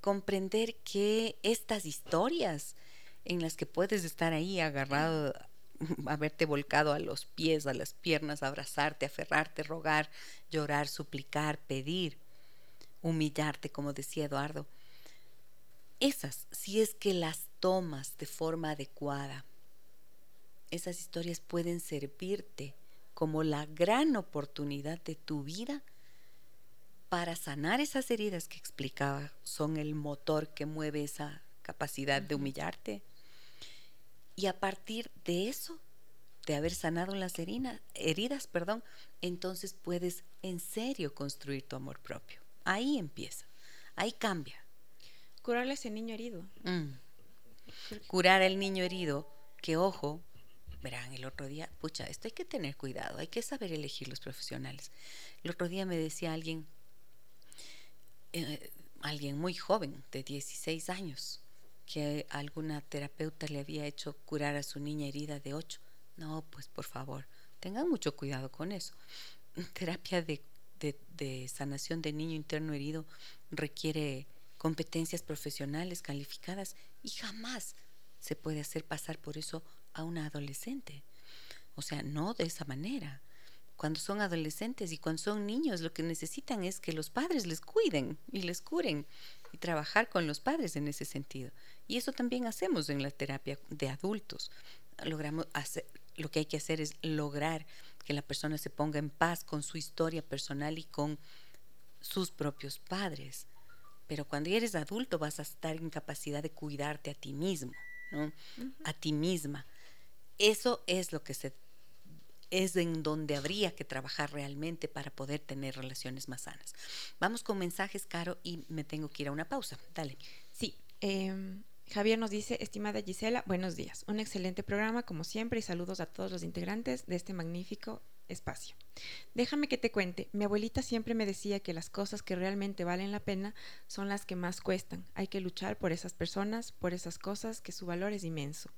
comprender que estas historias en las que puedes estar ahí agarrado, haberte volcado a los pies, a las piernas, abrazarte, aferrarte, rogar, llorar, suplicar, pedir, humillarte, como decía Eduardo. Esas, si es que las tomas de forma adecuada, esas historias pueden servirte como la gran oportunidad de tu vida para sanar esas heridas que explicaba son el motor que mueve esa capacidad de humillarte. Y a partir de eso, de haber sanado las heridas, heridas, perdón, entonces puedes en serio construir tu amor propio. Ahí empieza, ahí cambia. Curarle a ese niño herido. Mm. Curar al niño herido, que ojo, verán, el otro día, pucha, esto hay que tener cuidado, hay que saber elegir los profesionales. El otro día me decía alguien, eh, alguien muy joven, de 16 años, que alguna terapeuta le había hecho curar a su niña herida de 8. No, pues por favor, tengan mucho cuidado con eso. Terapia de, de, de sanación de niño interno herido requiere competencias profesionales calificadas y jamás se puede hacer pasar por eso a una adolescente. O sea, no de esa manera. Cuando son adolescentes y cuando son niños, lo que necesitan es que los padres les cuiden y les curen y trabajar con los padres en ese sentido. Y eso también hacemos en la terapia de adultos. Logramos hacer, lo que hay que hacer es lograr que la persona se ponga en paz con su historia personal y con sus propios padres. Pero cuando eres adulto vas a estar en capacidad de cuidarte a ti mismo, ¿no? A ti misma. Eso es lo que se es en donde habría que trabajar realmente para poder tener relaciones más sanas. Vamos con mensajes, Caro, y me tengo que ir a una pausa. Dale. Sí. em, Javier nos dice, estimada Gisela, buenos días. Un excelente programa, como siempre, y saludos a todos los integrantes de este magnífico espacio. Déjame que te cuente, mi abuelita siempre me decía que las cosas que realmente valen la pena son las que más cuestan. Hay que luchar por esas personas, por esas cosas, que su valor es inmenso.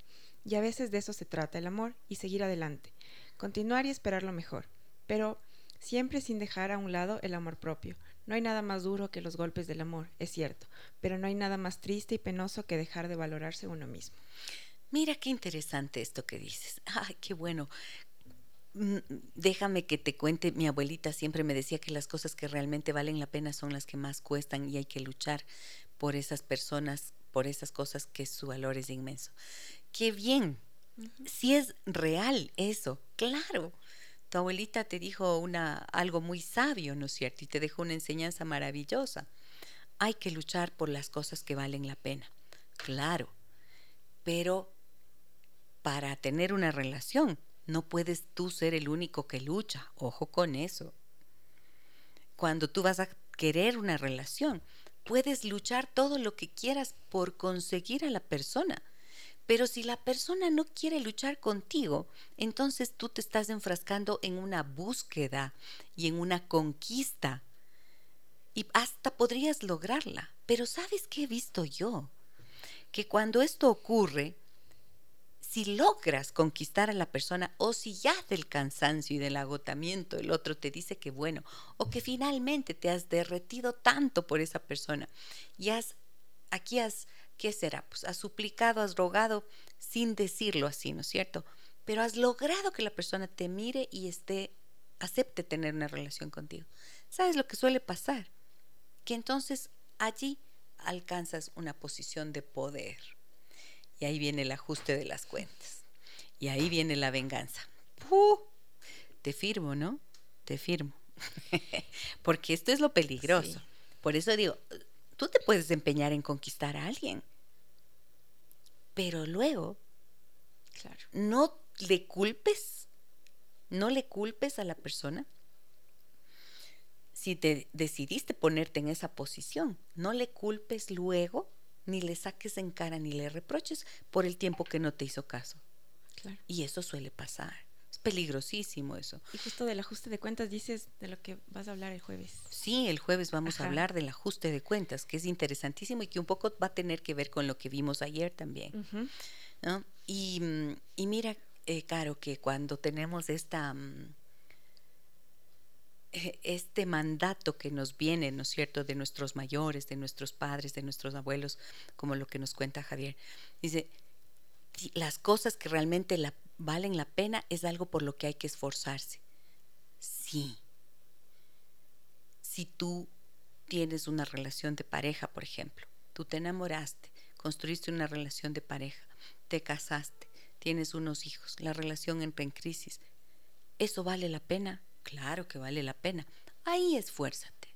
Y a veces de eso se trata el amor y seguir adelante. Continuar y esperar lo mejor. Pero siempre sin dejar a un lado el amor propio. No hay nada más duro que los golpes del amor, es cierto, pero no hay nada más triste y penoso que dejar de valorarse uno mismo. Mira qué interesante esto que dices. Ay, qué bueno. mm, déjame que te cuente, mi abuelita siempre me decía que las cosas que realmente valen la pena son las que más cuestan y hay que luchar por esas personas, por esas cosas que su valor es inmenso. Qué bien, si es real eso, claro. Tu abuelita te dijo una, algo muy sabio, ¿no es cierto? Y te dejó una enseñanza maravillosa. Hay que luchar por las cosas que valen la pena. Claro, pero para tener una relación no puedes tú ser el único que lucha. Ojo con eso. Cuando tú vas a querer una relación, puedes luchar todo lo que quieras por conseguir a la persona pero si la persona no quiere luchar contigo, entonces tú te estás enfrascando en una búsqueda y en una conquista. Y hasta podrías lograrla. Pero ¿sabes qué he visto yo? Que cuando esto ocurre, si logras conquistar a la persona o si ya del cansancio y del agotamiento el otro te dice que bueno, o que finalmente te has derretido tanto por esa persona y has, aquí has ¿qué será? Pues has suplicado, has rogado sin decirlo así, ¿no es cierto? Pero has logrado que la persona te mire y esté, acepte tener una relación contigo. ¿Sabes lo que suele pasar? Que entonces allí alcanzas una posición de poder. Y ahí viene el ajuste de las cuentas. Y ahí viene la venganza. ¡Puh! Te firmo, ¿no? Te firmo. Porque esto es lo peligroso. Por eso digo, Tú te puedes empeñar en conquistar a alguien, pero luego no le culpes, no le culpes a la persona. Si te decidiste ponerte en esa posición, no le culpes luego, ni le saques en cara, ni le reproches por el tiempo que no te hizo caso. Y eso suele pasar peligrosísimo eso. Y justo del ajuste de cuentas dices de lo que vas a hablar el jueves. Sí, el jueves vamos a hablar del ajuste de cuentas, que es interesantísimo y que un poco va a tener que ver con lo que vimos ayer también. ¿no? y, y, mira, eh, Caro, que cuando tenemos esta... Mm, e, este mandato que nos viene, ¿no es cierto?, de nuestros mayores, de nuestros padres, de nuestros abuelos, como lo que nos cuenta Javier. Dice, las cosas que realmente la, valen la pena es algo por lo que hay que esforzarse. Sí. Si tú tienes una relación de pareja, por ejemplo, tú te enamoraste, construiste una relación de pareja, te casaste, tienes unos hijos, la relación entra en crisis, ¿eso vale la pena? Claro que vale la pena. Ahí esfuérzate.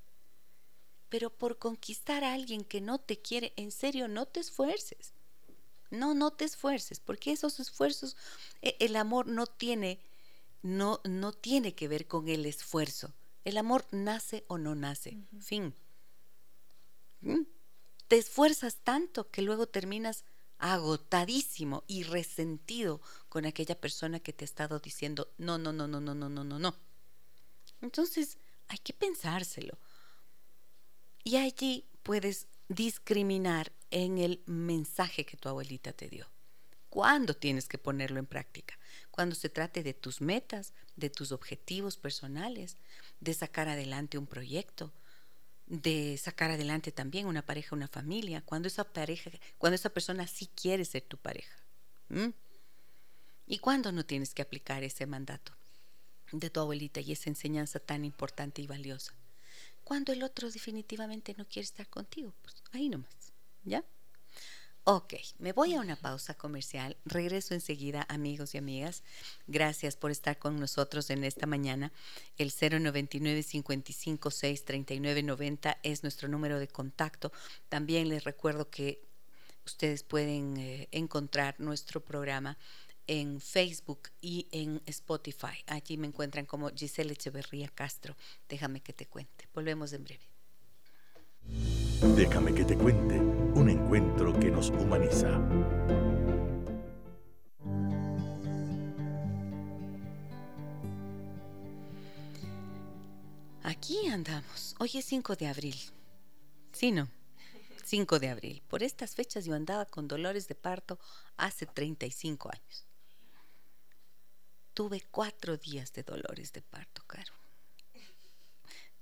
Pero por conquistar a alguien que no te quiere, en serio, no te esfuerces. No, no te esfuerces, porque esos esfuerzos, e, el amor no tiene, no, no tiene que ver con el esfuerzo. El amor nace o no nace. Fin. ¿Mm? Te esfuerzas tanto que luego terminas agotadísimo y resentido con aquella persona que te ha estado diciendo no, no, no, no, no, no, no, no, no. Entonces hay que pensárselo. Y allí puedes discriminar en el mensaje que tu abuelita te dio. ¿Cuándo tienes que ponerlo en práctica? Cuando se trate de tus metas, de tus objetivos personales, de sacar adelante un proyecto, de sacar adelante también una pareja, una familia, cuando esa pareja, cuando esa persona sí quiere ser tu pareja. ¿Y cuándo no tienes que aplicar ese mandato de tu abuelita y esa enseñanza tan importante y valiosa? Cuando el otro definitivamente no quiere estar contigo, pues ahí nomás. ¿Ya? Ok, me voy a una pausa comercial. Regreso enseguida, amigos y amigas. Gracias por estar con nosotros en esta mañana. El 099 556 3990 es nuestro número de contacto. También les recuerdo que ustedes pueden eh, encontrar nuestro programa en Facebook y en Spotify. Allí me encuentran como Giselle Echeverría Castro. Déjame que te cuente. Volvemos en breve. Déjame que te cuente un encuentro que nos humaniza. Aquí andamos. Hoy es 5 de abril. Sí, no. 5 de abril. Por estas fechas yo andaba con dolores de parto hace 35 años. Tuve cuatro días de dolores de parto, Caro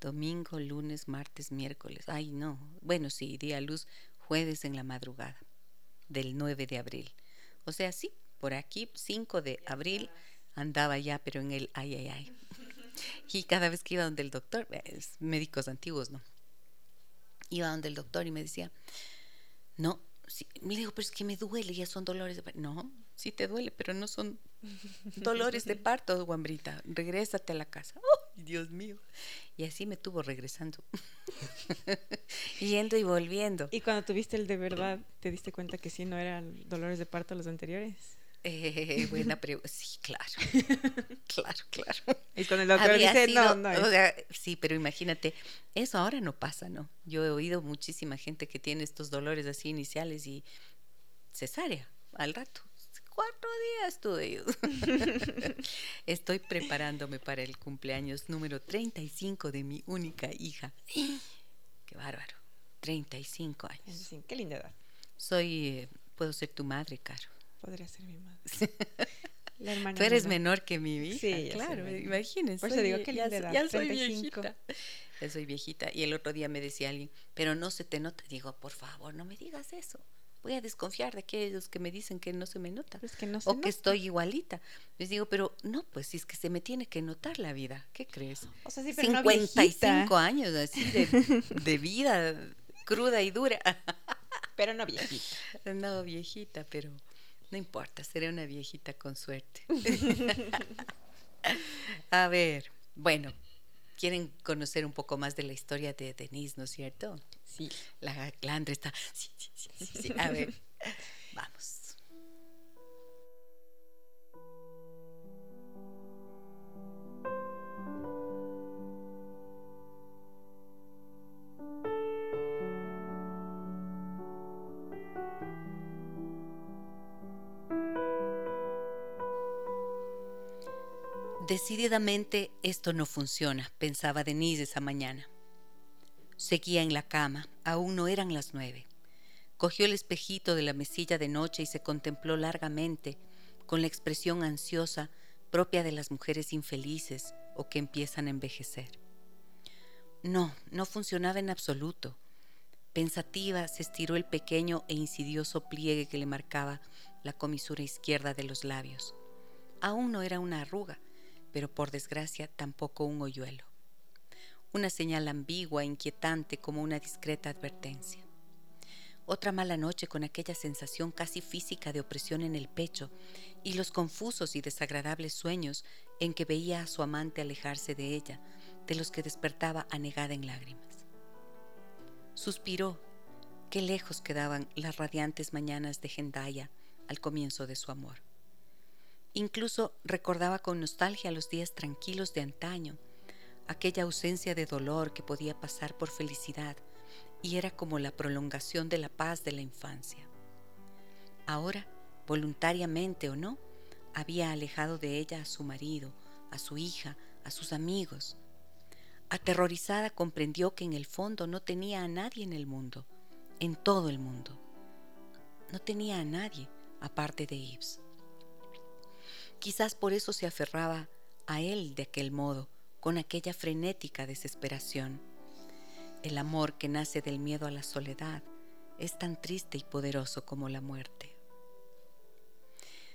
domingo, lunes, martes, miércoles. Ay, no. Bueno, sí, día luz, jueves en la madrugada del 9 de abril. O sea, sí, por aquí, 5 de abril andaba ya, pero en el ay, ay, ay. Y cada vez que iba donde el doctor, es médicos antiguos, ¿no? Iba donde el doctor y me decía, no, sí. me digo, pero es que me duele, ya son dolores de parto. No, sí te duele, pero no son dolores de parto, guambrita. Regrésate a la casa. ¡Oh, Dios mío! Y así me tuvo regresando. Yendo y volviendo. Y cuando tuviste el de verdad, ¿te diste cuenta que sí no eran dolores de parto los anteriores? Eh, buena pregunta. Sí, claro. claro, claro. Y con el doctor Había dice, sido- no, no. o sea, sí, pero imagínate, eso ahora no pasa, ¿no? Yo he oído muchísima gente que tiene estos dolores así iniciales y cesárea al rato. Cuatro días tuve yo. Estoy preparándome para el cumpleaños número 35 de mi única hija. Qué bárbaro. 35 Es años. decir, qué linda edad. Soy, eh, puedo ser tu madre, Caro. Podría ser mi madre. La hermana Tú eres menor. que mi hija, Sí, claro, imagínense. Por eso digo, ya linda edad, Ya soy 35. viejita. Ya soy viejita. Y el otro día me decía alguien, pero no se te nota. Digo, por favor, no me digas eso. Voy a desconfiar de aquellos que me dicen que no se me nota. Pero es que no se O que estoy igualita. Les digo, pero no, pues si es que se me tiene que notar la vida. ¿Qué crees? O sea, sí, pero no 55 viejita. años así de, de vida cruda y dura. Pero no viejita. No, viejita, pero no importa, seré una viejita con suerte. A ver, bueno, quieren conocer un poco más de la historia de Denise, ¿no es cierto? Sí. La, la Andrea está. Sí, sí, sí, sí, sí. A ver, vamos. Decididamente esto no funciona, pensaba Denise esa mañana. Seguía en la cama, aún no eran las nueve. Cogió el espejito de la mesilla de noche y se contempló largamente, con la expresión ansiosa propia de las mujeres infelices o que empiezan a envejecer. No, no funcionaba en absoluto. Pensativa se estiró el pequeño e insidioso pliegue que le marcaba la comisura izquierda de los labios. Aún no era una arruga, pero por desgracia tampoco un hoyuelo. Una señal ambigua e inquietante como una discreta advertencia. Otra mala noche con aquella sensación casi física de opresión en el pecho y los confusos y desagradables sueños en que veía a su amante alejarse de ella, de los que despertaba anegada en lágrimas. Suspiró. Qué lejos quedaban las radiantes mañanas de Gendaya al comienzo de su amor. Incluso recordaba con nostalgia los días tranquilos de antaño, aquella ausencia de dolor que podía pasar por felicidad y era como la prolongación de la paz de la infancia. Ahora, voluntariamente o no, había alejado de ella a su marido, a su hija, a sus amigos. Aterrorizada comprendió que en el fondo no tenía a nadie en el mundo, en todo el mundo. No tenía a nadie aparte de Yves. Quizás por eso se aferraba a él de aquel modo, con aquella frenética desesperación. El amor que nace del miedo a la soledad es tan triste y poderoso como la muerte.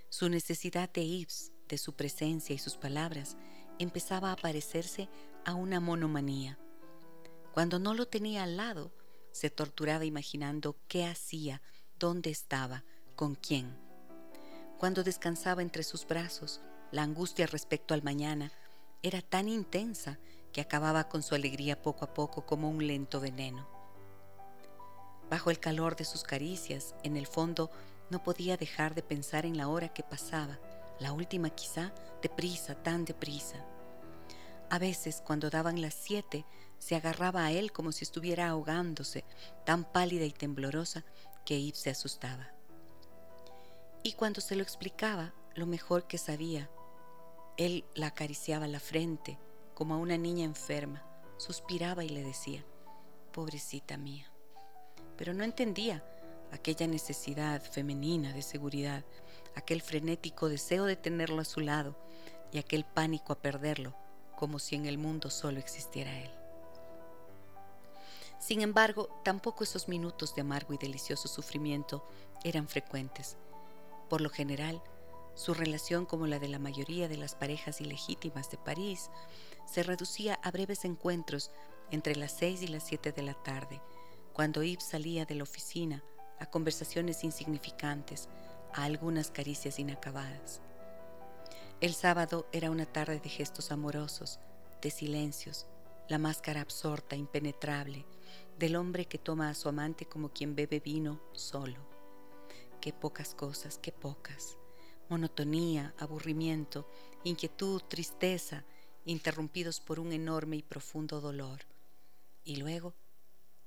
Su necesidad de Yves, de su presencia y sus palabras, empezaba a parecerse a una monomanía. Cuando no lo tenía al lado, se torturaba imaginando qué hacía, dónde estaba, con quién. Cuando descansaba entre sus brazos, la angustia respecto al mañana era tan intensa que acababa con su alegría poco a poco como un lento veneno. Bajo el calor de sus caricias, en el fondo no podía dejar de pensar en la hora que pasaba, la última quizá, deprisa, tan deprisa. A veces, cuando daban las siete, se agarraba a él como si estuviera ahogándose, tan pálida y temblorosa que Yves se asustaba. Y cuando se lo explicaba, lo mejor que sabía, él la acariciaba la frente como a una niña enferma, suspiraba y le decía, pobrecita mía. Pero no entendía aquella necesidad femenina de seguridad, aquel frenético deseo de tenerlo a su lado y aquel pánico a perderlo, como si en el mundo solo existiera él. Sin embargo, tampoco esos minutos de amargo y delicioso sufrimiento eran frecuentes. Por lo general, Su relación, como la de la mayoría de las parejas ilegítimas de París, se reducía a breves encuentros entre las seis y las siete de la tarde, cuando Yves salía de la oficina, a conversaciones insignificantes, a algunas caricias inacabadas. El sábado era una tarde de gestos amorosos, de silencios, la máscara absorta, impenetrable, del hombre que toma a su amante como quien bebe vino solo. Qué pocas cosas, qué pocas. Monotonía, aburrimiento, inquietud, tristeza, interrumpidos por un enorme y profundo dolor. Y luego,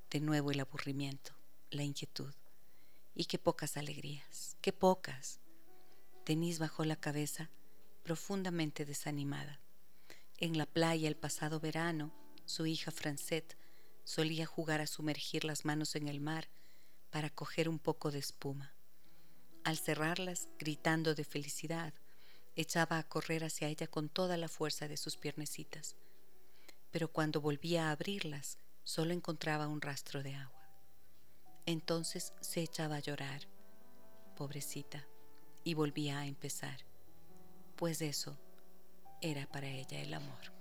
de nuevo el aburrimiento, la inquietud. Y qué pocas alegrías, qué pocas. Denise bajó la cabeza profundamente desanimada. En la playa el pasado verano, su hija Francette solía jugar a sumergir las manos en el mar para coger un poco de espuma. Al cerrarlas, gritando de felicidad, echaba a correr hacia ella con toda la fuerza de sus piernecitas. Pero cuando volvía a abrirlas, solo encontraba un rastro de agua. Entonces se echaba a llorar, pobrecita, y volvía a empezar, pues eso era para ella el amor.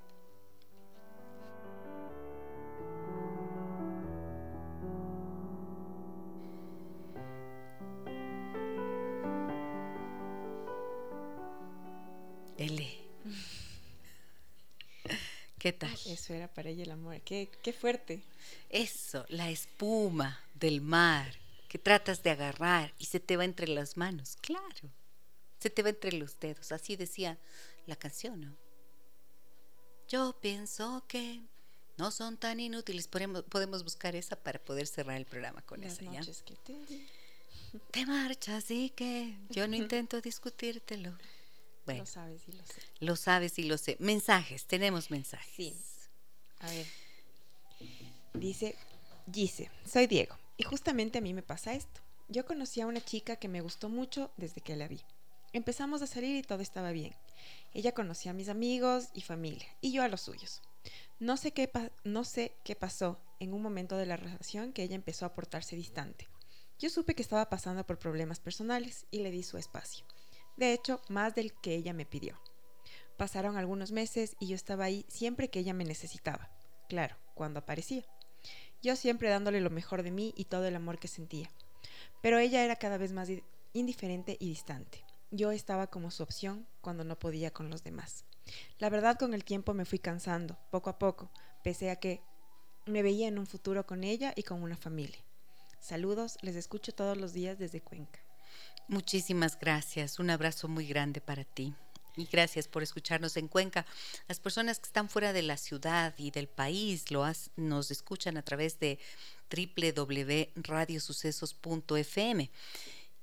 Eso era para ella el amor. Qué, qué fuerte. Eso, la espuma del mar que tratas de agarrar y se te va entre las manos. Claro, se te va entre los dedos. Así decía la canción, ¿no? Yo pienso que no son tan inútiles. Podemos, buscar esa para poder cerrar el programa con Las esa. ¿ya? que te... Te marchas y que yo no intento discutírtelo. Bueno, Lo sabes y lo sé. lo sabes y lo sé. Mensajes, tenemos mensajes. Sí. A ver. Dice Gise, soy Diego. Y justamente a mí me pasa esto. Yo conocí a una chica que me gustó mucho desde que la vi. Empezamos a salir y todo estaba bien. Ella conocía a mis amigos y familia, y yo a los suyos. No sé qué, no sé qué pasó en un momento de la relación que ella empezó a portarse distante. Yo supe que estaba pasando por problemas personales y le di su espacio. De hecho, más del que ella me pidió. Pasaron algunos meses y yo estaba ahí siempre que ella me necesitaba. Claro, cuando aparecía. Yo siempre dándole lo mejor de mí y todo el amor que sentía. Pero ella era cada vez más di- indiferente y distante. Yo estaba como su opción cuando no podía con los demás. La verdad con el tiempo me fui cansando, poco a poco, pese a que me veía en un futuro con ella y con una familia. Saludos, les escucho todos los días desde Cuenca. Muchísimas gracias. Un abrazo muy grande para ti. Y gracias por escucharnos en Cuenca. Las personas que están fuera de la ciudad y del país lo nos escuchan a través de www.radiosucesos.fm.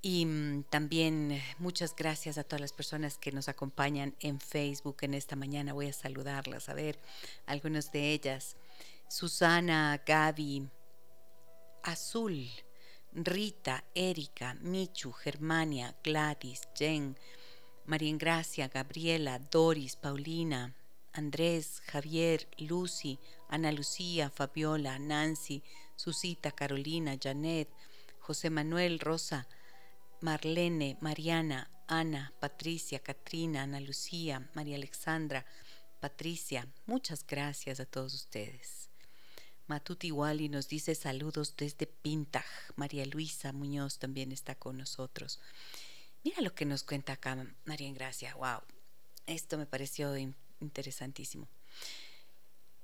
Y mm, también muchas gracias a todas las personas que nos acompañan en Facebook en esta mañana. Voy a saludarlas, a ver, algunas de ellas. Susana, Gaby, Azul, Rita, Erika, Michu, Germania, Gladys, Jen, María Ingracia, Gabriela, Doris, Paulina, Andrés, Javier, Lucy, Ana Lucía, Fabiola, Nancy, Susita, Carolina, Janet, José Manuel, Rosa, Marlene, Mariana, Ana, Patricia, Katrina, Ana Lucía, María Alexandra, Patricia. Muchas gracias a todos ustedes. Matuti Wally nos dice saludos desde Pintaj. María Luisa Muñoz también está con nosotros. Mira lo que nos cuenta acá María Ingracia. Wow, esto me pareció in- interesantísimo.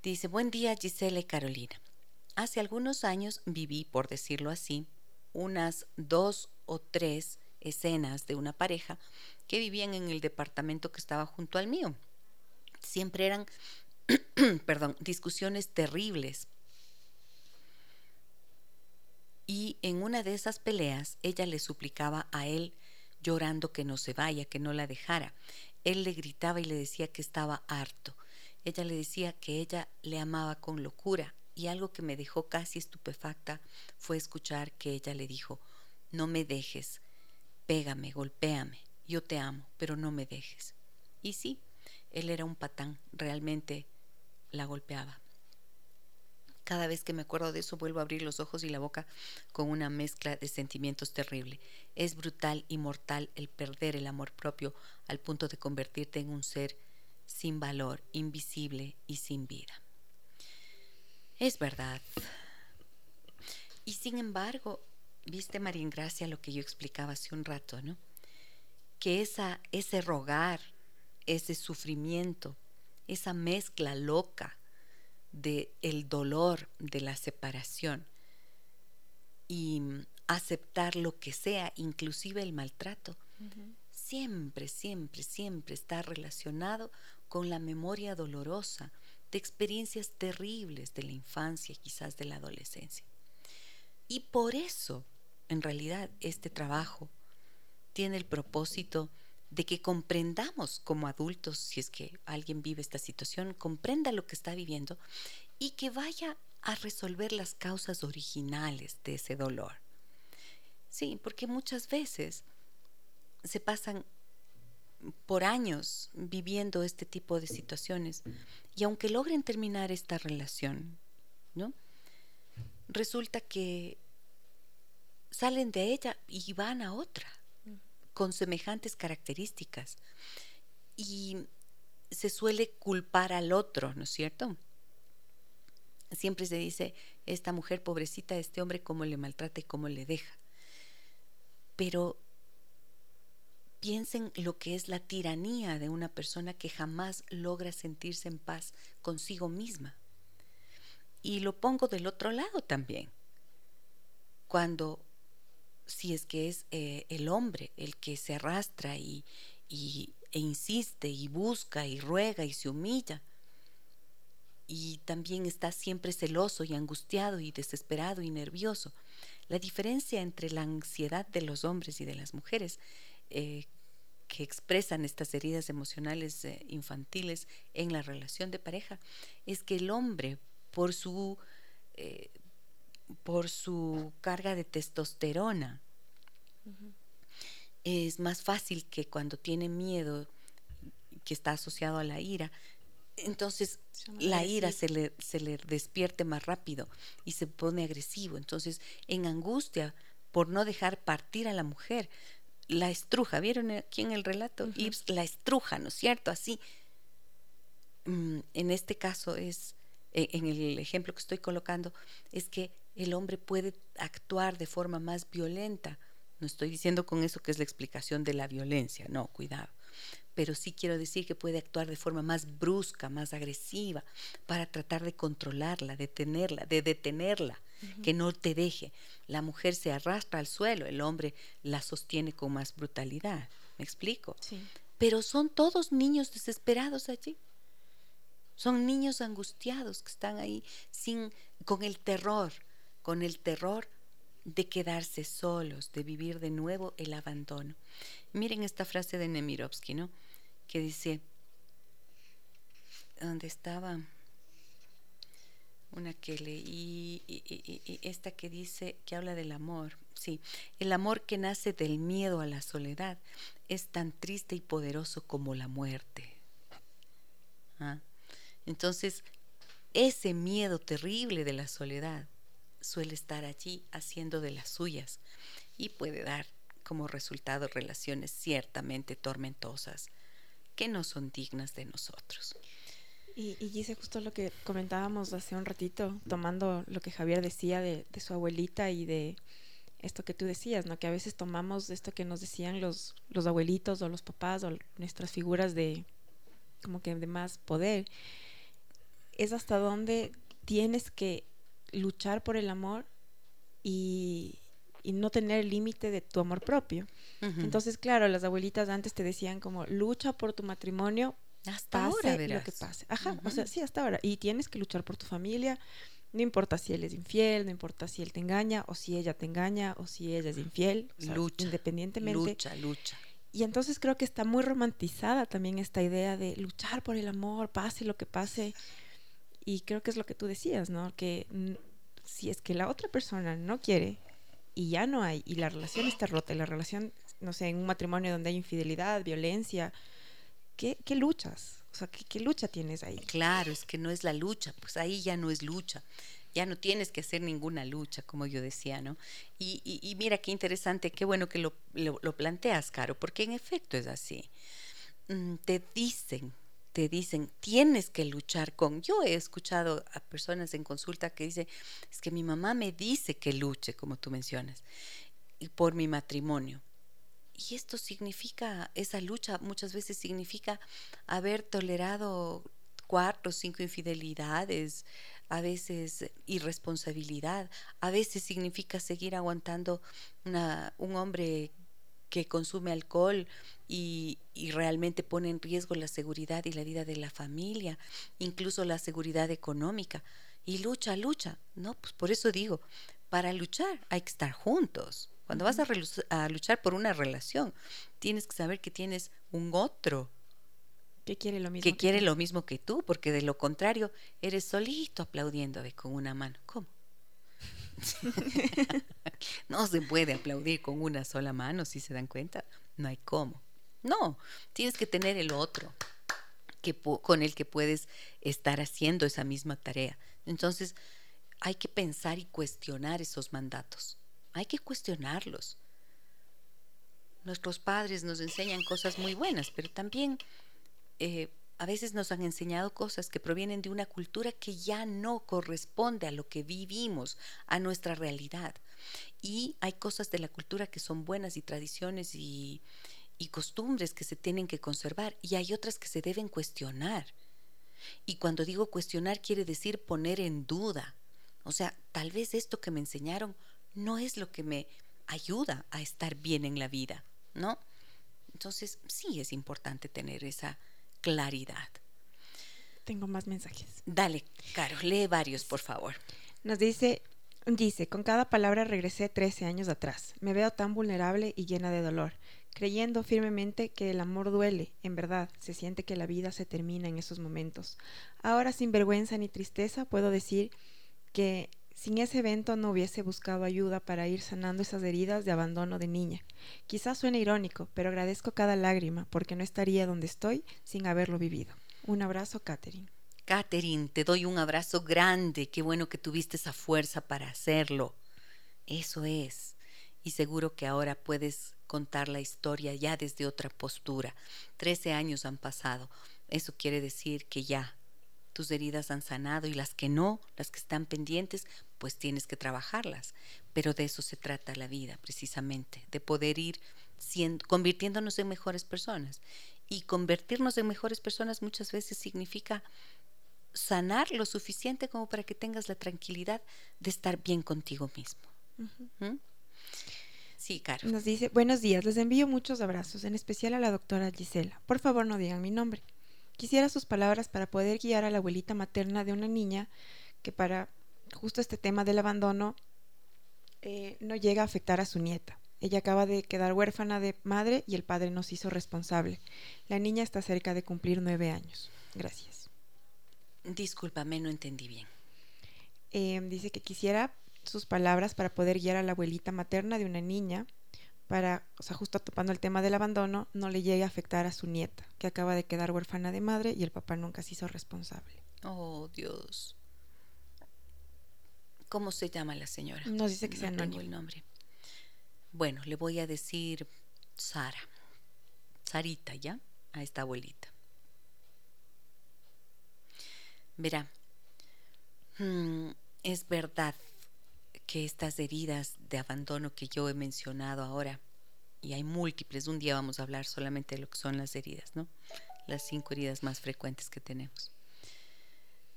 Dice, buen día Gisela y Carolina. Hace algunos años viví, por decirlo así, unas dos o tres escenas de una pareja que vivían en el departamento que estaba junto al mío. Siempre eran, perdón, discusiones terribles. Y en una de esas peleas ella le suplicaba a él llorando que no se vaya, que no la dejara. Él le gritaba y le decía que estaba harto. Ella le decía que ella le amaba con locura y algo que me dejó casi estupefacta fue escuchar que ella le dijo, no me dejes, pégame, golpéame, yo te amo, pero no me dejes. Y sí, él era un patán, realmente la golpeaba. Cada vez que me acuerdo de eso vuelvo a abrir los ojos y la boca con una mezcla de sentimientos terrible. Es brutal y mortal el perder el amor propio al punto de convertirte en un ser sin valor, invisible y sin vida. Es verdad. Y sin embargo, viste María Gracia lo que yo explicaba hace un rato, ¿no? Que esa, ese rogar, ese sufrimiento, esa mezcla loca de el dolor de la separación y aceptar lo que sea, inclusive el maltrato, siempre, siempre, siempre está relacionado con la memoria dolorosa de experiencias terribles de la infancia, quizás de la adolescencia. Y por eso, en realidad, este trabajo tiene el propósito de que comprendamos como adultos, si es que alguien vive esta situación, comprenda lo que está viviendo y que vaya a resolver las causas originales de ese dolor. Sí, porque muchas veces se pasan por años viviendo este tipo de situaciones y aunque logren terminar esta relación, ¿no? Resulta que salen de ella y van a otra con semejantes características. Y se suele culpar al otro, ¿no es cierto? Siempre se dice, esta mujer pobrecita, este hombre, cómo le maltrata y cómo le deja. Pero piensen lo que es la tiranía de una persona que jamás logra sentirse en paz consigo misma. Y lo pongo del otro lado también. Cuando si es que es eh, el hombre el que se arrastra y, e insiste y busca y ruega y se humilla. Y también está siempre celoso y angustiado y desesperado y nervioso. La diferencia entre la ansiedad de los hombres y de las mujeres eh, que expresan estas heridas emocionales eh, infantiles en la relación de pareja es que el hombre, por su por su carga de testosterona. Es más fácil que cuando tiene miedo, que está asociado a la ira, entonces la ira se le, se le despierte más rápido y se pone agresivo. Entonces, en angustia por no dejar partir a la mujer, la estruja. ¿Vieron aquí en el relato? la estruja, ¿no es cierto? Así. Mm, en este caso es, e, en el ejemplo que estoy colocando, es que el hombre puede actuar de forma más violenta. No estoy diciendo con eso que es la explicación de la violencia, no, cuidado. Pero sí quiero decir que puede actuar de forma más brusca, más agresiva, para tratar de controlarla, de detenerla, de detenerla, que no te deje. La mujer se arrastra al suelo, el hombre la sostiene con más brutalidad. ¿Me explico? Sí. Pero son todos niños desesperados allí. Son niños angustiados que están ahí sin, con el terror con el terror de quedarse solos, de vivir de nuevo el abandono. Miren esta frase de Nemirovsky, ¿no? Que dice, ¿dónde estaba? Una que leí, y, esta que dice, que habla del amor. Sí, el amor que nace del miedo a la soledad es tan triste y poderoso como la muerte. ¿Ah? Entonces, ese miedo terrible de la soledad suele estar allí haciendo de las suyas y puede dar como resultado relaciones ciertamente tormentosas que no son dignas de nosotros. Y, y dice justo lo que comentábamos hace un ratito, tomando lo que Javier decía de, de, su abuelita y de esto que tú decías, ¿no? Que a veces tomamos esto que nos decían los, los abuelitos o los papás o nuestras figuras de como que de más poder. Es hasta donde tienes que luchar por el amor y, no tener límite de tu amor propio. Entonces, claro, las abuelitas antes te decían como lucha por tu matrimonio, hasta ahora lo que pase. Ajá, o sea, sí, hasta ahora. Y tienes que luchar por tu familia, no importa si él es infiel, no importa si él te engaña o si ella te engaña o si ella es infiel, lucha, independientemente. Lucha, lucha. Y entonces creo que está muy romantizada también esta idea de luchar por el amor, pase lo que pase. Y creo que es lo que tú decías, ¿no? Que si es que la otra persona no quiere y ya no hay, y la relación está rota, y la relación, no sé, en un matrimonio donde hay infidelidad, violencia, ¿qué, qué luchas? O sea, ¿qué, ¿qué, lucha tienes ahí? Claro, es que no es la lucha, pues ahí ya no es lucha. Ya no tienes que hacer ninguna lucha, como yo decía, ¿no? Y, mira qué interesante, qué bueno que lo, lo, planteas, Caro, porque en efecto es así. Mm, te dicen, te dicen, tienes que luchar con. Yo he escuchado a personas en consulta que dicen, es que mi mamá me dice que luche, como tú mencionas, y por mi matrimonio. Y esto significa, esa lucha muchas veces significa haber tolerado cuatro cinco infidelidades, a veces irresponsabilidad, a veces significa seguir aguantando una, un hombre que consume alcohol y, y, realmente pone en riesgo la seguridad y la vida de la familia, incluso la seguridad económica. Y lucha, lucha. No, pues por eso digo, para luchar hay que estar juntos. Cuando vas a, a luchar por una relación, tienes que saber que tienes un otro que quiere lo mismo que, quiere lo mismo que tú, porque de lo contrario eres solito aplaudiendo con una mano. ¿Cómo? no se puede aplaudir con una sola mano, si se dan cuenta. No hay cómo. No, tienes que tener el otro que con el que puedes estar haciendo esa misma tarea. Entonces, hay que pensar y cuestionar esos mandatos. Hay que cuestionarlos. Nuestros padres nos enseñan cosas muy buenas, pero también eh, a veces nos han enseñado cosas que provienen de una cultura que ya no corresponde a lo que vivimos, a nuestra realidad. Y hay cosas de la cultura que son buenas y tradiciones y, costumbres que se tienen que conservar y hay otras que se deben cuestionar. Y cuando digo cuestionar quiere decir poner en duda. O sea, tal vez esto que me enseñaron no es lo que me ayuda a estar bien en la vida, ¿no? Entonces, sí es importante tener esa claridad. Tengo más mensajes. Dale, Caro, lee varios, por favor. Nos dice, dice, con cada palabra regresé 13 años atrás. Me veo tan vulnerable y llena de dolor, creyendo firmemente que el amor duele. En verdad, se siente que la vida se termina en esos momentos. Ahora, sin vergüenza ni tristeza, puedo decir que sin ese evento no hubiese buscado ayuda para ir sanando esas heridas de abandono de niña. Quizás suene irónico, pero agradezco cada lágrima porque no estaría donde estoy sin haberlo vivido. Un abrazo, Catherine. Catherine, te doy un abrazo grande. Qué bueno que tuviste esa fuerza para hacerlo. Eso es. Y seguro que ahora puedes contar la historia ya desde otra postura. Trece años han pasado. Eso quiere decir que ya tus heridas han sanado y las que no, las que están pendientes, pues tienes que trabajarlas. Pero de eso se trata la vida, precisamente, de poder ir siendo, convirtiéndonos en mejores personas. Y convertirnos en mejores personas muchas veces significa sanar lo suficiente como para que tengas la tranquilidad de estar bien contigo mismo. ¿Mm? Sí, Caro. Nos dice, buenos días, les envío muchos abrazos, en especial a la doctora Gisela. Por favor, no digan mi nombre. Quisiera sus palabras para poder guiar a la abuelita materna de una niña que para justo este tema del abandono eh, no llega a afectar a su nieta. Ella acaba de quedar huérfana de madre y el padre nos hizo responsable. La niña está cerca de cumplir nueve años. Gracias. Discúlpame, no entendí bien. Em, dice que quisiera sus palabras para poder guiar a la abuelita materna de una niña para, o sea, justo topando el tema del abandono, no le llegue a afectar a su nieta, que acaba de quedar huérfana de madre y el papá nunca se hizo responsable. Oh, Dios. ¿Cómo se llama la señora? No dice que sea no tengo el nombre. Bueno, le voy a decir Sara. Sarita, ¿ya? A esta abuelita. Verá, mm, es verdad que estas heridas de abandono que yo he mencionado ahora, y hay múltiples, un día vamos a hablar solamente de lo que son las heridas, ¿no? Las cinco heridas más frecuentes que tenemos.